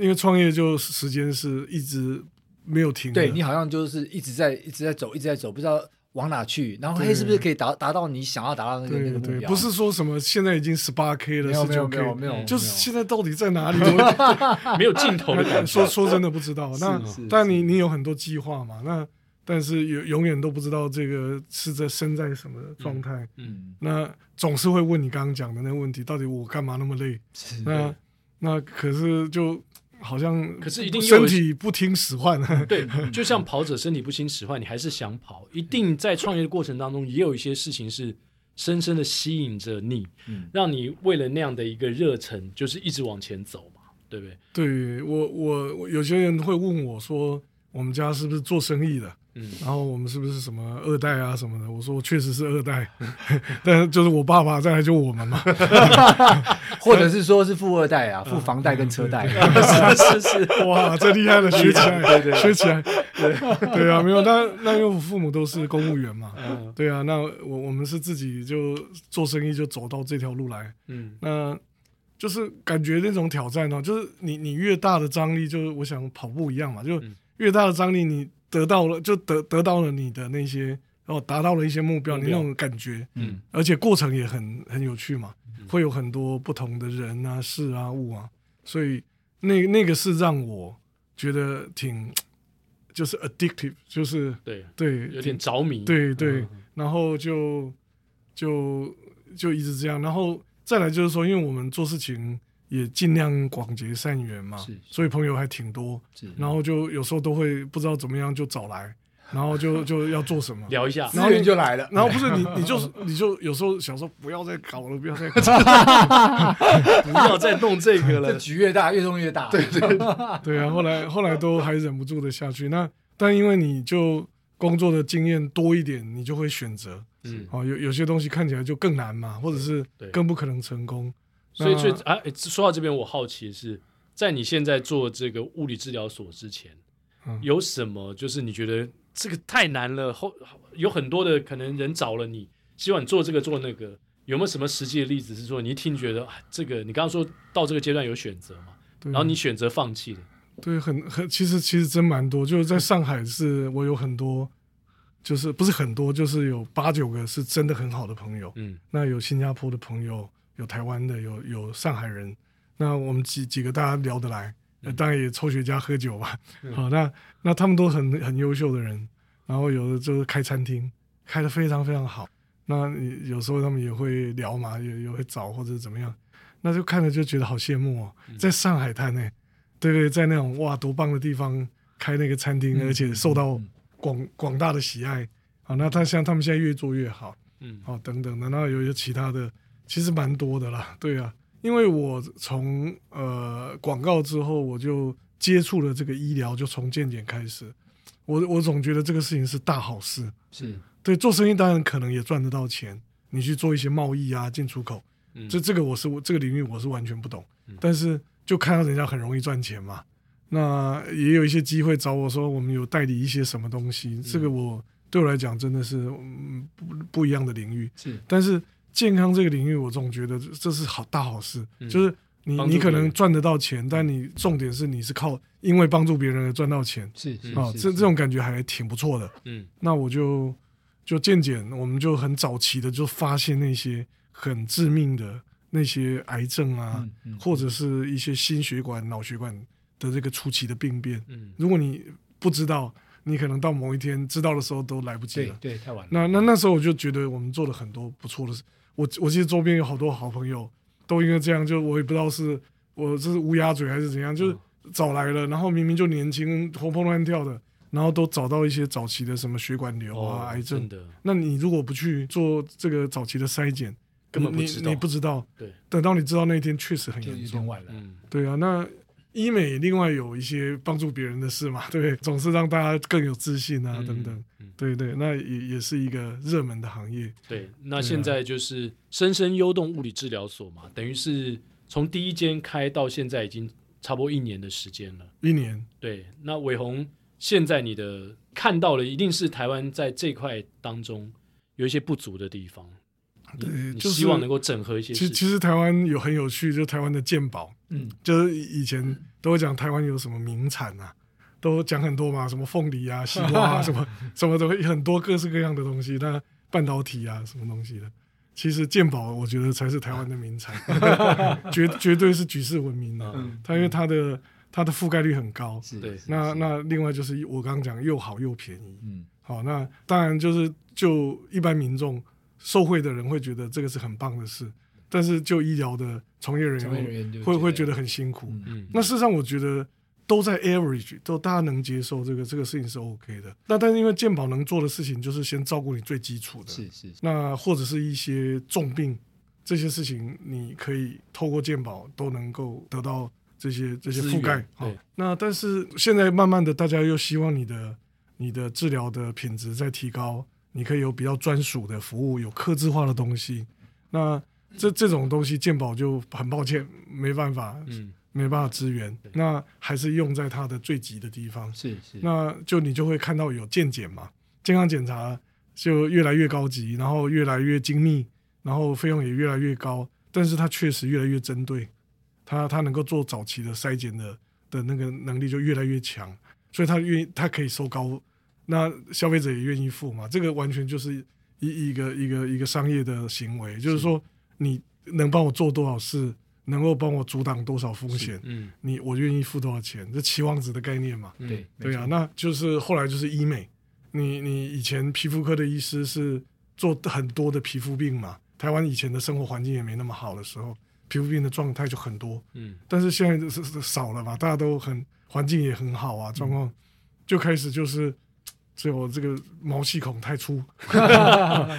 因为创业就时间是一直没有停。对，你好像就是一直在一直在走，一直在走，不知道往哪去。然后嘿，是不是可以达达到你想要达到那个那个目标？不是说什么现在已经十八 K 了，十九 K 没有没有，就是现在到底在哪里？[LAUGHS] 没有尽头的感觉。说说真的不知道。那但你你有很多计划嘛？那但是永永远都不知道这个是在身在什么状态。嗯，那。总是会问你刚刚讲的那个问题，到底我干嘛那么累？那那可是就好像，可是一定身体不听使唤。对，[LAUGHS] 就像跑者身体不听使唤，你还是想跑。一定在创业的过程当中，也有一些事情是深深的吸引着你，让你为了那样的一个热忱，就是一直往前走嘛，对不对？对我，我有些人会问我说，我们家是不是做生意的？嗯，然后我们是不是什么二代啊什么的？我说我确实是二代，[LAUGHS] 但是就是我爸爸，再来就我们嘛，[LAUGHS] 或者是说是富二代啊，付房贷跟车贷，是是是，哇，这厉害了，学起来，对对，学起来，对。对啊，没有，那那因为我父母都是公务员嘛，对啊，那我我们是自己就做生意就走到这条路来，嗯，那就是感觉那种挑战呢，就是你你越大的张力，就是我想跑步一样嘛，就越大的张力你。得到了，就得得到了你的那些，然后达到了一些目标，目标。你那种感觉，嗯，而且过程也很很有趣嘛，嗯、会有很多不同的人啊、事啊、物啊，所以那那个是让我觉得挺，就是 addictive，就是对对，有点着迷，对对，嗯、然后就就就一直这样，然后再来就是说，因为我们做事情。也尽量广结善缘嘛，所以朋友还挺多。然后就有时候都会不知道怎么样就找来，然后就 [LAUGHS] 就要做什么聊一下，然后人就来了。然后不是你，[LAUGHS] 你就你就有时候想说不要再搞了，不要再搞了，[LAUGHS] 不要再弄这个了。局越大，越弄越大。对对对，对啊，后来后来都还忍不住的下去。那但因为你就工作的经验多一点，你就会选择。嗯，哦，有有些东西看起来就更难嘛，或者是更不可能成功。所以，最啊，说到这边，我好奇的是，在你现在做这个物理治疗所之前，嗯、有什么就是你觉得这个太难了？后有很多的可能人找了你，希望你做这个做那个，有没有什么实际的例子是说你一听觉得、啊、这个你刚刚说到这个阶段有选择嘛？对然后你选择放弃了？对，很很，其实其实真蛮多。就是在上海，是我有很多，就是不是很多，就是有八九个是真的很好的朋友。嗯，那有新加坡的朋友。有台湾的，有有上海人，那我们几几个大家聊得来，嗯、当然也抽雪茄喝酒吧。嗯、[LAUGHS] 好，那那他们都很很优秀的人，然后有的就是开餐厅，开得非常非常好。那有时候他们也会聊嘛，也也会找或者怎么样，那就看着就觉得好羡慕哦，嗯、在上海滩呢，对对，在那种哇多棒的地方开那个餐厅，嗯、而且受到广广大的喜爱。好，那他像他们现在越做越好，嗯，好等等的，然后有一些其他的。其实蛮多的啦，对啊，因为我从呃广告之后，我就接触了这个医疗，就从健检开始，我我总觉得这个事情是大好事，是。对做生意当然可能也赚得到钱，你去做一些贸易啊进出口，嗯，这这个我是我这个领域我是完全不懂，嗯，但是就看到人家很容易赚钱嘛，那也有一些机会找我说我们有代理一些什么东西，嗯，这个我对我来讲真的是嗯不不一样的领域，是，但是。健康这个领域，我总觉得这是好大好事。嗯、就是你你可能赚得到钱，但你重点是你是靠因为帮助别人而赚到钱。是啊，这这种感觉还挺不错的。嗯，那我就就渐渐，我们就很早期的就发现那些很致命的那些癌症啊，嗯嗯、或者是一些心血管、脑血管的这个初期的病变。嗯，如果你不知道。你可能到某一天知道的时候都来不及了，对，对，太晚了。那那那时候我就觉得我们做了很多不错的事。我我记得周边有好多好朋友都因为这样，就我也不知道是我这是乌鸦嘴还是怎样，就是找来了，然后明明就年轻活蹦乱跳的，然后都找到一些早期的什么血管瘤啊、癌症的。那你如果不去做这个早期的筛检，根本不知道，你你不知道。对，等到你知道那一天确实很严重。嗯，对啊，那。医美另外有一些帮助别人的事嘛，[LAUGHS] 对，总是让大家更有自信啊，等等，对对，那也也是一个热门的行业。对，那现在就是深深优动物理治疗所嘛，等于是从第一间开到现在已经差不多一年的时间了。一年，对。那伟鸿，现在你的看到了，一定是台湾在这块当中有一些不足的地方。对，你希望能够整合一些。其实其实台湾有很有趣，就是台湾的鉴宝，嗯，就是以前都会讲台湾有什么名产啊，都讲很多嘛，什么凤梨啊、西瓜啊，什么 [LAUGHS] 什么都会很多各式各样的东西，那半导体啊，什么东西的。其实鉴宝，我觉得才是台湾的名产，[LAUGHS] 绝绝对是举世闻名的。它因为它的它的覆盖率很高，对。那那另外就是我刚刚讲又好又便宜，嗯，好，那当然就是就一般民众。受惠的人会觉得这个是很棒的事，但是就医疗的从业人员会会觉得很辛苦。嗯，那事实上我觉得都在 average，都大家能接受这个这个事情是 OK 的。那但是因为健保能做的事情就是先照顾你最基础的，是是。那或者是一些重病这些事情，你可以透过健保都能够得到这些这些覆盖。对。那但是现在慢慢的大家又希望你的你的治疗的品质在提高，你可以有比较专属的服务，有客制化的东西。那这这种东西健保就很抱歉，没办法，嗯，没办法支援。那还是用在它的最急的地方。是是。那就你就会看到有健检嘛，健康检查就越来越高级，然后越来越精密，然后费用也越来越高。但是它确实越来越针对，它它能够做早期的筛检的的那个能力就越来越强，所以它愿意它可以收高，那消费者也愿意付嘛。这个完全就是一一个一个一个商业的行为，就是说你能帮我做多少事，能够帮我阻挡多少风险，嗯，你我愿意付多少钱，这期望值的概念嘛。对对啊，那就是后来就是医美，你你以前皮肤科的医师是做很多的皮肤病嘛。台湾以前的生活环境也没那么好的时候，皮肤病的状态就很多。嗯，但是现在是是少了嘛，大家都很环境也很好啊，状况就开始就是，所以我这个毛细孔太粗，[LAUGHS]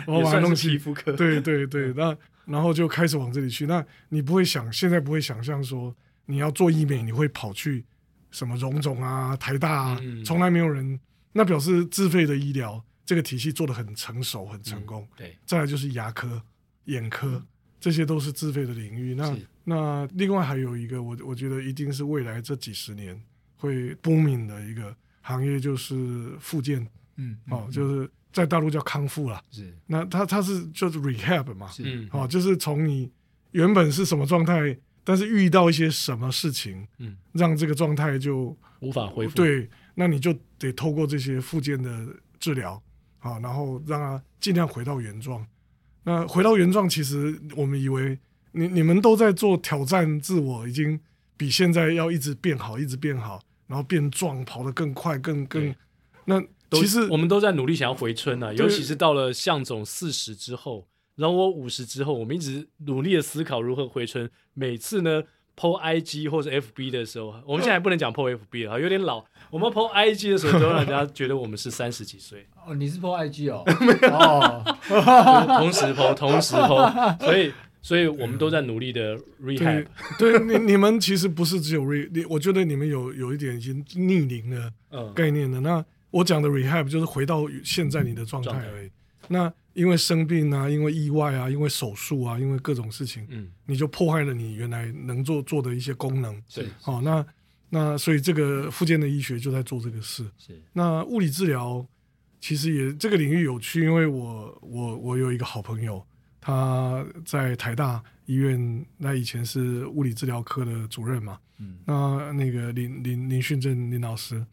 我把它弄起。皮肤科。对对对，那然后就开始往这里去。那你不会想，现在不会想象说你要做医美，你会跑去什么荣总啊、台大啊，从来没有人。那表示自费的医疗这个体系做得很成熟、很成功。对，再来就是牙科。眼科，这些都是自费的领域。那那另外还有一个，我我觉得一定是未来这几十年会 booming 的一个行业，就是复健。嗯，哦，就是在大陆叫康复啦。是，那它它是就是 rehab 嘛。是，哦，就是从你原本是什么状态，但是遇到一些什么事情，嗯，让这个状态就无法恢复。对，那你就得透过这些复健的治疗，啊，然后让它尽量回到原状。那回到原状，其实我们以为你你们都在做挑战自我，已经比现在要一直变好，一直变好，然后变壮，跑得更快，更更。那其实我们都在努力想要回春啊，尤其是到了向总四十之后，然后我五十之后，我们一直努力的思考如何回春。每次呢，po IG 或者 FB 的时候，我们现在还不能讲 po FB 了，有点老。我们 po IG 的时候，都让人家觉得我们是三十几岁。哦，你是 po IG 哦？[LAUGHS] 没有，同时 po，同时 po，所以，所以我们都在努力的 rehab。对，对你你们其实不是只有 re，你我觉得你们有有一点已经逆龄的概念的。嗯、那我讲的 rehab 就是回到现在你的状态而已。那因为生病啊，因为意外啊，因为手术啊，因为各种事情，嗯，你就破坏了你原来能做做的一些功能。对，好，那。那所以这个附件的医学就在做这个事。是。那物理治疗其实也这个领域有趣，因为我我我有一个好朋友，他在台大医院，那以前是物理治疗科的主任嘛。嗯。那那个林林林训正林老师，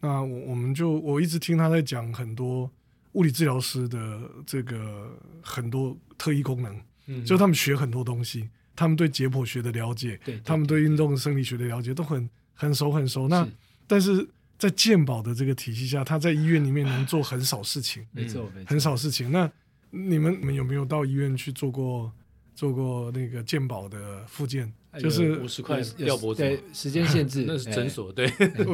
那我我们就我一直听他在讲很多物理治疗师的这个很多特异功能，嗯，就他们学很多东西，他们对解剖学的了解，对，他们对运动生理学的了解都很。很熟很熟，那是但是在健保的这个体系下，他在医院里面能做很少事情，没错，很少事情。那你们你们有没有到医院去做过做过那个健保的复健？就是五十块吊脖子，对，时间限制，那是诊所，对，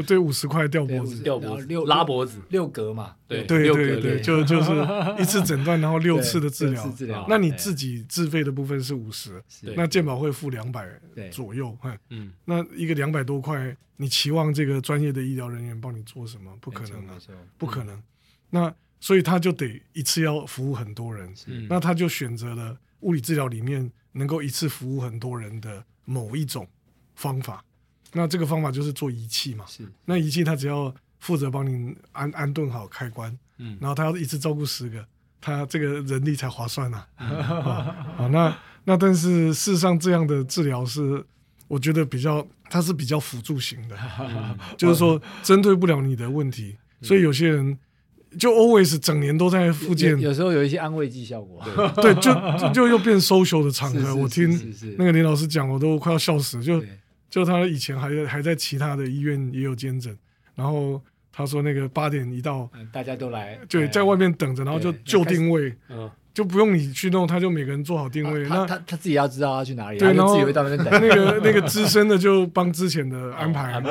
对，五十块吊脖子，吊脖子，六拉脖子，六格嘛，对，对，对，对，就就是 [LAUGHS] 一次诊断，然后六次的治疗，治疗。那你自己自费的部分是五十，那健保会付两百左右，嗯，那一个两百多块，你期望这个专业的医疗人员帮你做什么？不可能啊，不可能。那所以他就得一次要服务很多人，那他就选择了物理治疗里面能够一次服务很多人的。某一种方法，那这个方法就是做仪器嘛。是，那仪器他只要负责帮你安安顿好开关，嗯，然后他要一次照顾十个，他这个人力才划算呐、[LAUGHS] 啊。好，那那但是事实上这样的治疗是，我觉得比较它是比较辅助型的，嗯、[LAUGHS] 就是说针对不了你的问题，嗯、所以有些人。就 always 整年都在复健，有时候有一些安慰剂效果。对，[LAUGHS] 就就就又变 social 的场合。我听那个林老师讲，我都快要笑死。就就他以前还还在其他的医院也有兼诊，然后他说那个八点一到，大家都来，对，在外面等着，然后就就定位，就不用你去弄，他就每个人做好定位。那他他自己要知道要去哪里，对，然后自己会到那边等。那个那个资深的就帮之前的安排。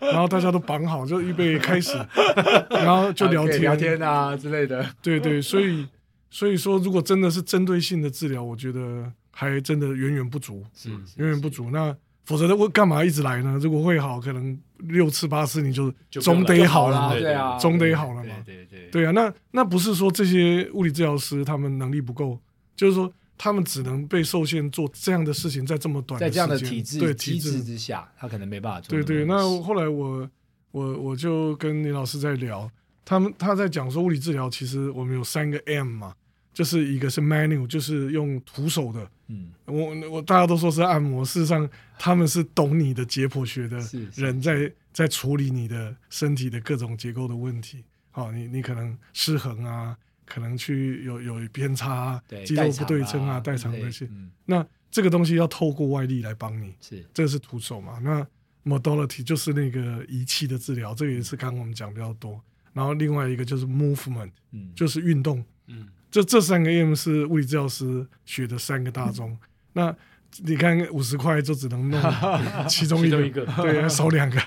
然后大家都绑好，就预备开始，[LAUGHS] 然后就聊天、聊天啊之类的。对对，所以所以说，如果真的是针对性的治疗，我觉得还真的远远不足，是远远不足。那否则我干嘛一直来呢？如果会好，可能六次八次你就就总得好了嘛，对啊，总得好了嘛，对对啊，那那不是说这些物理治疗师他们能力不够，就是说他们只能被受限做这样的事情，在这么短的在这样的体制对体制之下，他可能没办法做。对对，那后来我我我就跟林老师在聊，他们他在讲说物理治疗其实我们有三个 M 嘛。就是一个是 manual，就是用徒手的。嗯，我我大家都说是按摩，事实上他们是懂你的解剖学的人在在处理你的身体的各种结构的问题。好，你你可能失衡啊，可能去有有偏差啊，肌肉不对称啊，代偿那些。那这个东西要透过外力来帮你，是这个是徒手嘛？那 modality 就是那个仪器的治疗，这个也是刚刚我们讲比较多。然后另外一个就是 movement，嗯，就是运动，嗯。这这三个 M 是物理治疗师学的三个大 [LAUGHS] 宗。那你看五十块就只能弄 [LAUGHS] 其中一个，对，少两个，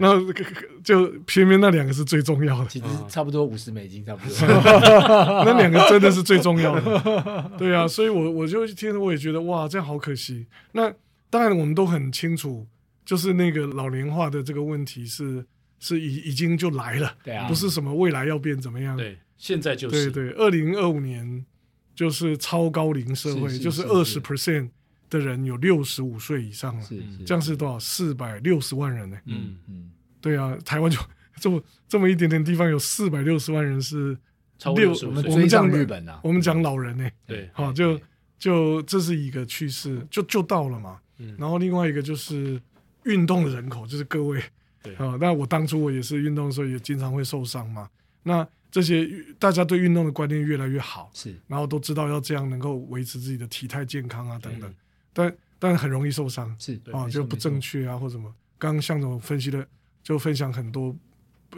那就偏偏那两个是最重要的。其实差不多五十美金，差不多。[LAUGHS] 那两个真的是最重要的。对啊，所以我我就听我也觉得哇，这样好可惜。那当然我们都很清楚，就是那个老龄化的这个问题是是已已经就来了，对啊，不是什么未来要变怎么样。对。现在就是对对，二零二五年就是超高龄社会，是是是是就是二十 percent 的人有六十五岁以上了，是是。是这样是多少？四百六十万人呢？嗯嗯，对啊，台湾就 [LAUGHS] 这么这么一点点地方，有四百六十万人是六，我们讲日本啊，我们讲老人呢，对，好，就就这是一个趋势，就就到了嘛。嗯，然后另外一个就是运动的人口，就是各位，对。啊，那我当初我也是运动的时候也经常会受伤嘛，那。这些大家对运动的观念越来越好，是，然后都知道要这样能够维持自己的体态健康啊等等，但但很容易受伤，是啊，就不正确啊或什么。刚刚向总分析的，就分享很多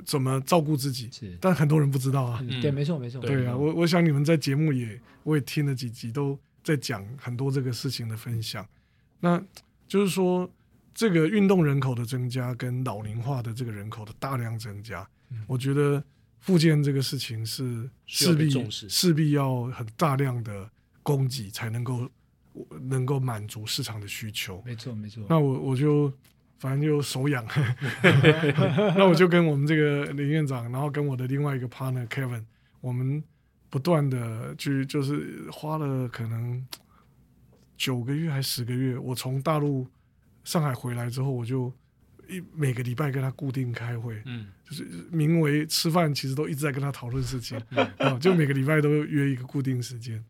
怎么照顾自己，是，但很多人不知道啊。对，没错没错。对啊，我我想你们在节目也我也听了几集，都在讲很多这个事情的分享。那就是说，这个运动人口的增加跟老龄化的这个人口的大量增加，我觉得。复健这个事情是势必势必要很大量的供给才能够能够满足市场的需求。没错没错。那我我就反正就手痒，[LAUGHS] [LAUGHS] 那我就跟我们这个林院长，然后跟我的另外一个 partner Kevin，我们不断的去就是花了可能九个月还是十个月，我从大陆上海回来之后，我就。一每个礼拜跟他固定开会，嗯，就是名为吃饭，其实都一直在跟他讨论事情，嗯，[LAUGHS] 就每个礼拜都约一个固定时间，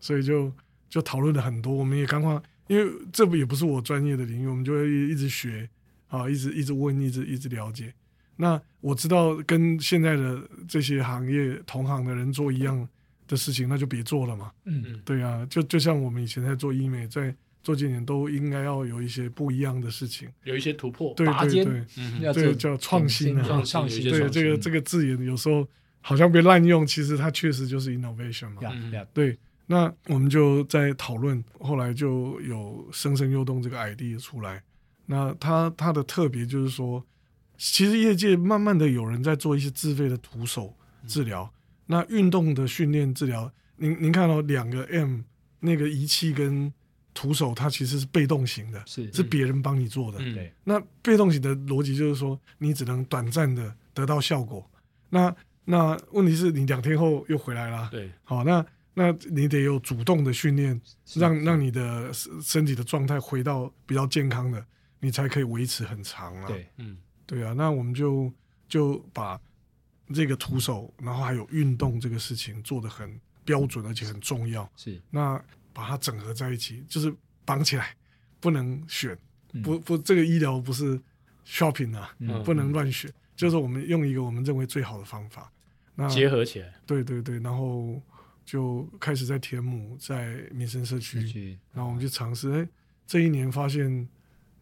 所以就就讨论了很多。我们也刚刚，因为这不也不是我专业的领域，我们就会一直学，啊，一直一直问，一直一直了解。那我知道跟现在的这些行业同行的人做一样的事情，那就别做了嘛。嗯嗯，对啊，就就像我们以前在做医美，在。做几年都应该要有一些不一样的事情，有一些突破，对对对，对叫创新啊，创新。对这个这个字眼有时候好像被滥用，其实它确实就是 innovation 嘛。对，那我们就在讨论，后来就有生生优动这个 idea 出来。那它它的特别就是说，其实业界慢慢的有人在做一些自费的徒手治疗，那运动的训练治疗，您您看到两个 M 那个仪器跟。徒手它其实是被动型的，是是别人帮你做的。嗯、那被动型的逻辑就是说，你只能短暂的得到效果。那那问题是你两天后又回来了。对，好，那那你得有主动的训练，让让你的身体的状态回到比较健康的，你才可以维持很长啊。对，嗯，对啊。那我们就就把这个徒手，然后还有运动这个事情做得很标准，而且很重要。是那。把它整合在一起，就是绑起来，不能选，嗯、不不，这个医疗不是 shopping 啊，嗯、不能乱选，嗯、就是我们用一个我们认为最好的方法，那结合起来，对对对，然后就开始在田母，在民生社区，然后我们就尝试，哎，这一年发现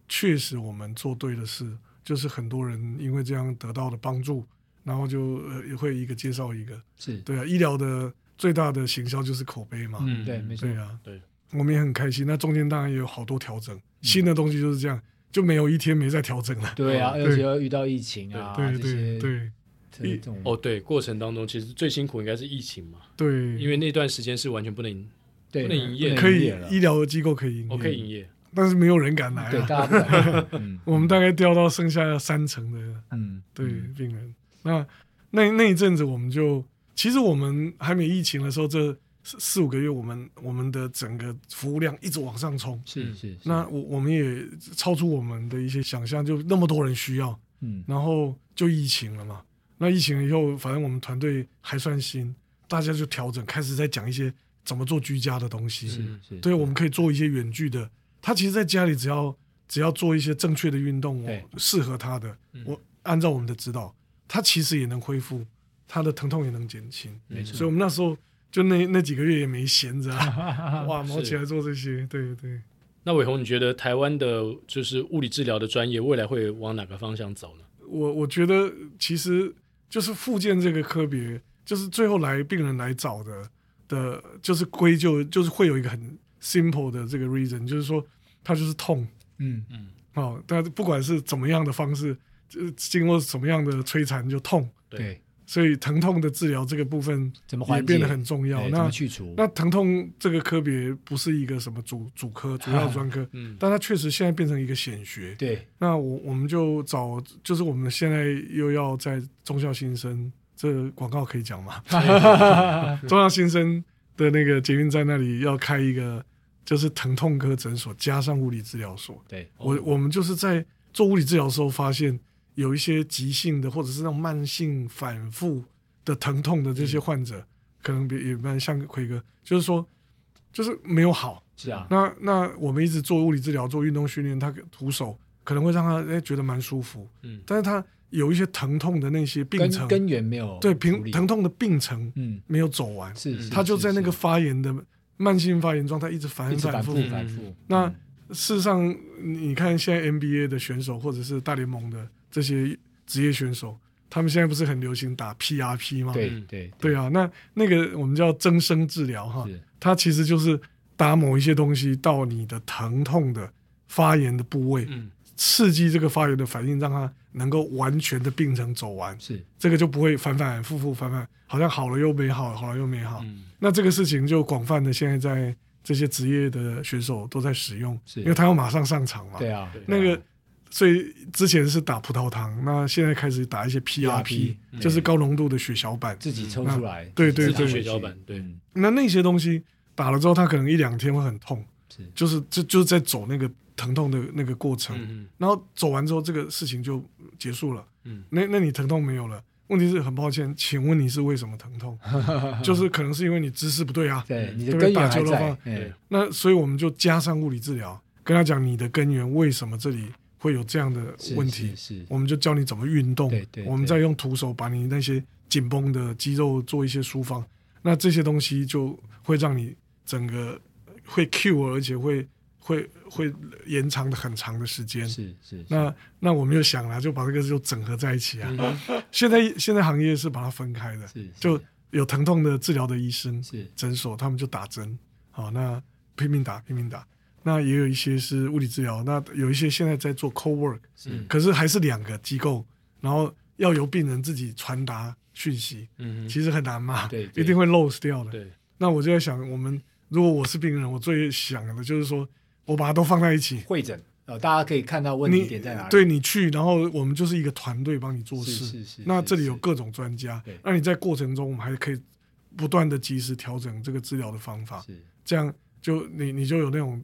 确实我们做对的事，就是很多人因为这样得到的帮助，然后就呃也会一个介绍一个，是。对啊，医疗的。最大的行销就是口碑嘛，嗯，对，没错，对啊，对，我们也很开心。那中间当然也有好多调整，新的东西就是这样，就没有一天没在调整了。对啊，而且要遇到疫情啊，对对对，哦，对，过程当中其实最辛苦应该是疫情嘛，对，因为那段时间是完全不能不能营业，可以医疗机构可以营业，可以营业，但是没有人敢来、啊。对，大家不敢。[LAUGHS] 嗯，我们大概掉到剩下三成的，嗯，对病人。那那那一阵子，我们就其实我们还没疫情的时候，这四五个月，我们我们的整个服务量一直往上冲。是是，是。那我我们也超出我们的一些想象，就那么多人需要。嗯。然后就疫情了嘛。那疫情了以后，反正我们团队还算新，大家就调整，开始在讲一些怎么做居家的东西。是是。对，我们可以做一些远距的。他其实在家里只要只要做一些正确的运动，适合他的，我按照我们的指导，他其实也能恢复，他的疼痛也能减轻。没错。所以我们那时候就那那几个月也没闲着，[LAUGHS] 哇，忙起来做这些。对对。那伟鸿，你觉得台湾的就是物理治疗的专业未来会往哪个方向走呢？我我觉得其实。就是复健这个科别，就是最后来病人来找的的，就是归咎，就是会有一个很 simple 的这个 reason，就是说他就是痛，嗯。嗯，哦，但不管是怎么样的方式，就经过什么样的摧残就痛，对。所以疼痛的治疗这个部分也变得很重要。那去除？那疼痛这个科别不是一个什么主主科、主要专科，嗯，但它确实现在变成一个显学。对。那我我们就找，就是我们现在又要在中校新生，这广告可以讲吗？[LAUGHS] [LAUGHS] 中校新生的那个捷运站那里要开一个，就是疼痛科诊所加上物理治疗所。对。我我们就是在做物理治疗的时候发现。有一些急性的，或者是那种慢性反复的疼痛的这些患者，嗯、可能也蛮像奎哥，就是说，就是没有好。是啊。那那我们一直做物理治疗，做运动训练，他徒手可能会让他哎觉得蛮舒服。嗯。但是他有一些疼痛的那些病程，根源没有对平疼痛的病程，嗯，没有走完。是。他就在那个发炎的慢性发炎状态，一直反反复反复。那事实上，你看现在 NBA 的选手，或者是大联盟的。这些职业选手，他们现在不是很流行打 PRP 吗？对对对，啊，那那个我们叫增生治疗哈，它其实就是打某一些东西到你的疼痛的发炎的部位，嗯，刺激这个发炎的反应，让它能够完全的病程走完，是。这个就不会反反复复反反，好像好了又没好，好了又没好。嗯，那这个事情就广泛的现在在这些职业的选手都在使用，因为他要马上上场嘛。对啊，那个。所以之前是打葡萄糖，那现在开始打一些 PRP，就是高浓度的血小板，自己抽出来。对对对，血小板。对，那那些东西打了之后，他可能一两天会很痛，是，就是就就是在走那个疼痛的那个过程，然后走完之后，这个事情就结束了。嗯，那那你疼痛没有了？问题是很抱歉，请问你是为什么疼痛？[LAUGHS] 就是可能是因为你姿势不对啊，对，你的根源还在。对，那所以我们就加上物理治疗，跟他讲你的根源为什么这里。会有这样的问题，是，我们就教你怎么运动，对对对，我们再用徒手把你那些紧绷的肌肉做一些舒放，那这些东西就会让你整个会 cure，而且会会会延长的很长的时间。是是，是，那那我们就想了，就把这个就整合在一起啊。嗯、现在现在行业是把它分开的，是，是就有疼痛的治疗的医生是诊所，他们就打针，好，那拼命打拼命打。那也有一些是物理治疗，那有一些现在在做 co-work，是，可是还是两个机构，然后要由病人自己传达讯息，嗯，其实很难嘛，对，一定会 lose 掉的。对，那我就在想，我们如果我是病人，我最想的就是说，我把它都放在一起，会诊，呃，大家可以看到问题点在哪里。对，你去，然后我们就是一个团队帮你做事，是是是。那这里有各种专家，对，那你在过程中，我们还可以不断的及时调整这个治疗的方法，是。这样就你你就有那种。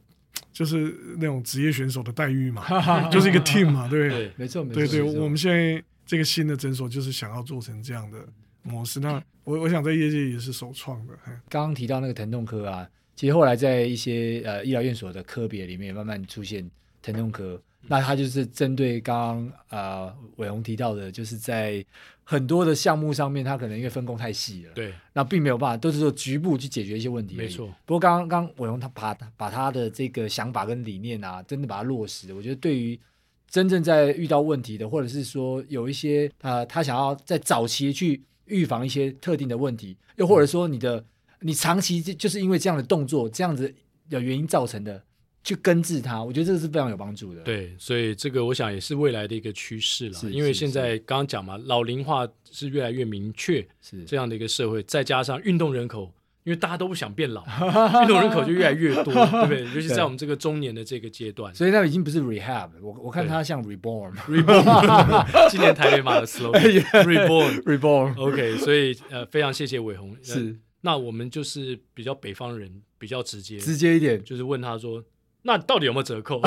就是那种职业选手的待遇嘛，就是一个 team 嘛，对，对，没错，没错，对对。我们现在这个新的诊所就是想要做成这样的模式。那我我想在业界也是首创的。刚刚提到那个疼痛科啊，其实后来在一些呃医疗院所的科别里面慢慢出现疼痛科。那他就是针对刚刚啊伟鸿提到的，就是在很多的项目上面，他可能因为分工太细了，对，那并没有办法都是说局部去解决一些问题。没错。不过刚刚刚伟鸿他把把他的这个想法跟理念啊，真的把它落实，我觉得对于真正在遇到问题的，或者是说有一些呃他想要在早期去预防一些特定的问题，又或者说你的你长期就是因为这样的动作这样子的原因造成的。去根治它，我觉得这个是非常有帮助的。对，所以这个我想也是未来的一个趋势了。因为现在刚刚讲嘛，老龄化是越来越明确，是这样的一个社会，再加上运动人口因为大家都不想变老，[LAUGHS] 运动人口就越来越多，[LAUGHS] 对不对？尤其在我们这个中年的这个阶段，所以那已经不是 rehab，我我看它像 reborn，reborn，[LAUGHS] 今年台北马的 slogan，reborn，reborn，reborn，OK，所以呃，非常谢谢伟鸿，是，那我们就是比较北方人，比较直接，直接一点，就是问他说。那到底有没有折扣？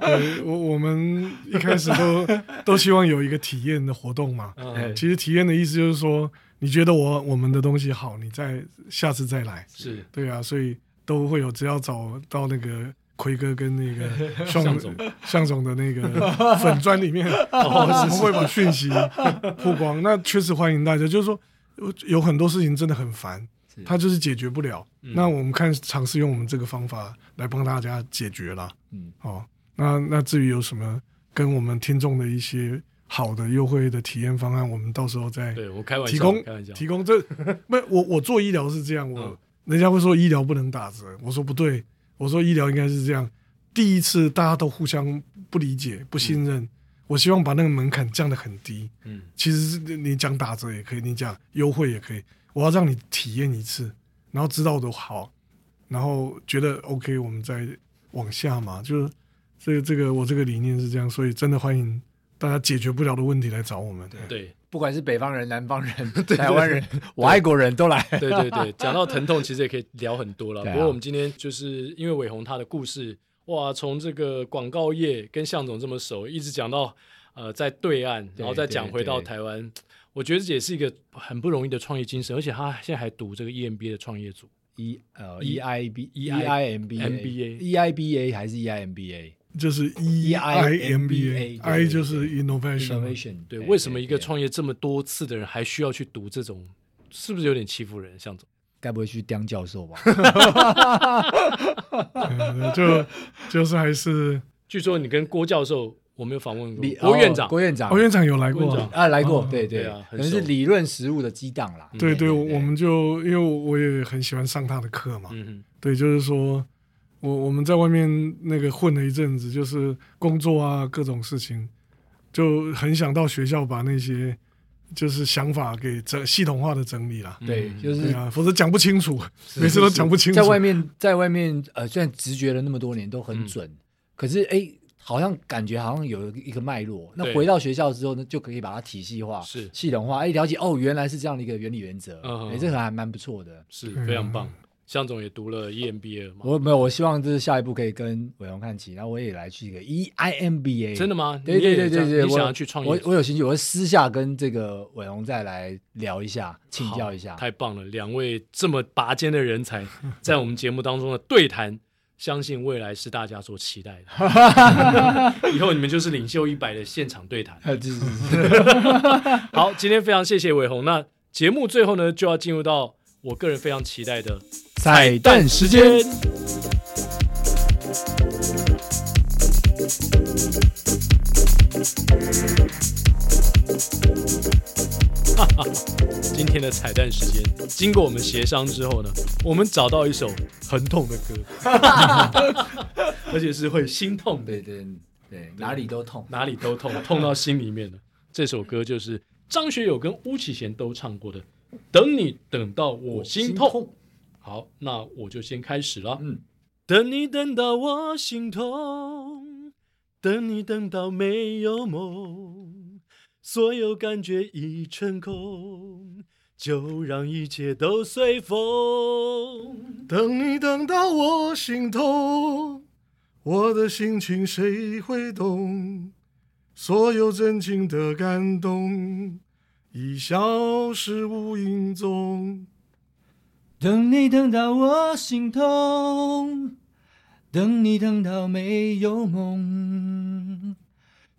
对，[LAUGHS] 我我们一开始都 [LAUGHS] 都希望有一个体验的活动嘛。嗯、其实体验的意思就是说，你觉得我我们的东西好，你再下次再来。是对啊，所以都会有，只要找到那个奎哥跟那个 [LAUGHS] 向总向总的那个粉砖里面，我们会把讯息曝光。那确实欢迎大家，就是说有很多事情真的很烦。他就是解决不了，嗯、那我们看尝试用我们这个方法来帮大家解决了。嗯，哦，那那至于有什么跟我们听众的一些好的优惠的体验方案，我们到时候再对我开玩笑提供提供这不我我做医疗是这样，我、嗯、人家会说医疗不能打折，我说不对，我说医疗应该是这样，第一次大家都互相不理解不信任，嗯、我希望把那个门槛降得很低。嗯，其实是你讲打折也可以，你讲优惠也可以。我要让你体验一次，然后知道的好，然后觉得 OK，我们再往下嘛。就是这个这个，我这个理念是这样，所以真的欢迎大家解决不了的问题来找我们。对，对不管是北方人、南方人、[LAUGHS] 台湾人、外国人都来。对对对，讲到疼痛，其实也可以聊很多了。不过 [LAUGHS] 我们今天就是因为伟鸿他的故事，哇，从这个广告业跟向总这么熟，一直讲到呃在对岸，然后再讲回到台湾。我觉得这也是一个很不容易的创业精神，而且他现在还读这个 EMBA 的创业组，E 呃 E I B E I M B M B A E I B A 还是 E I M B A，就是 E I M B A，I 就是 innovation，对，为什么一个创业这么多次的人还需要去读这种，是不是有点欺负人？向总，[LAUGHS] 该不会去当教授吧？[LAUGHS] 就就是还是，据说你跟郭教授。我没有访问过。郭院长，郭院长，郭院长有来过。啊，来过，对对。啊，可能是理论实务的激荡啦。对对，我们就因为我也很喜欢上他的课嘛，对，就是说我我们在外面那个混了一阵子，就是工作啊各种事情，就很想到学校把那些就是想法给整系统化的整理了。对，就是啊，否则讲不清楚，每次都讲不清楚。在外面，在外面，呃，虽然直觉了那么多年都很准，可是哎。好像感觉好像有一个脉络，那回到学校之后呢，就可以把它体系化、是系统化，哎，了解哦，原来是这样的一个原理原则，哎，这个还蛮不错的，是非常棒。向总也读了 EMBA 嘛？我没有，我希望就是下一步可以跟伟鸿看齐，然后我也来去一个 EIMBA。真的吗？对对对对对，你想要去创业？我我有兴趣，我会私下跟这个伟鸿再来聊一下，请教一下。太棒了，两位这么拔尖的人才在我们节目当中的对谈。相信未来是大家所期待的，[LAUGHS] 以后你们就是领袖一百的现场对谈。[LAUGHS] [LAUGHS] 好，今天非常谢谢伟鸿。那节目最后呢，就要进入到我个人非常期待的彩蛋时间。今天的彩蛋时间，经过我们协商之后呢，我们找到一首很痛的歌，[LAUGHS] 而且是会心痛的，对对对，哪里都痛，哪里都痛，痛到心里面了。这首歌就是张学友跟巫启贤都唱过的《等你等到我心痛》。好，那我就先开始了。嗯，等你等到我心痛，等你等到没有梦。所有感觉已成空，就让一切都随风。等你等到我心痛，我的心情谁会懂？所有真情的感动已消失无影踪。等你等到我心痛，等你等到没有梦。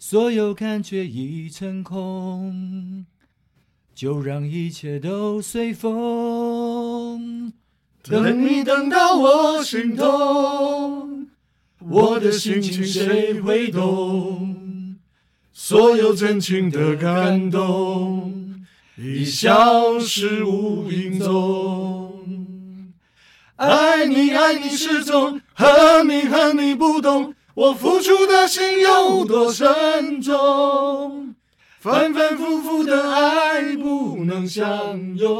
所有感觉已成空，就让一切都随风。等你等到我心痛，我的心情谁会懂？所有真情的感动已消失无影踪。爱你爱你始终，恨你恨你不懂。我付出的心有多深重？反反复复的爱不能相拥，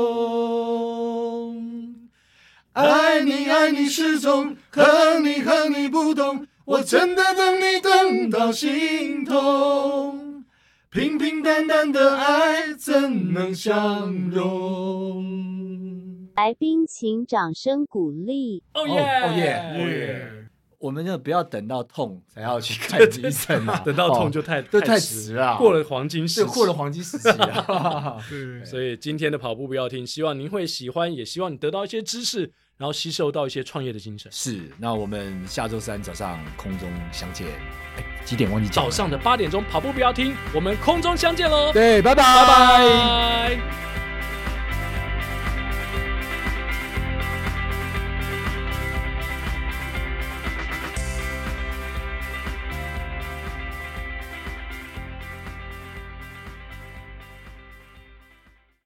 爱你爱你失踪，恨你恨你不懂，我真的等你等到心痛，平平淡淡的爱怎能相容？来宾请掌声鼓励。哦耶哦耶耶！我们就不要等到痛才要去 [LAUGHS] 看医生啊，等到痛就太都太迟迟了，过了黄金时期，过了黄金时期啊。[LAUGHS] [LAUGHS] 所以今天的跑步不要停，希望您会喜欢，也希望你得到一些知识，然后吸收到一些创业的精神。是，那我们下周三早上空中相见。哎，几点忘记讲？早上的八点钟跑步不要停，我们空中相见喽。对，拜拜，拜拜。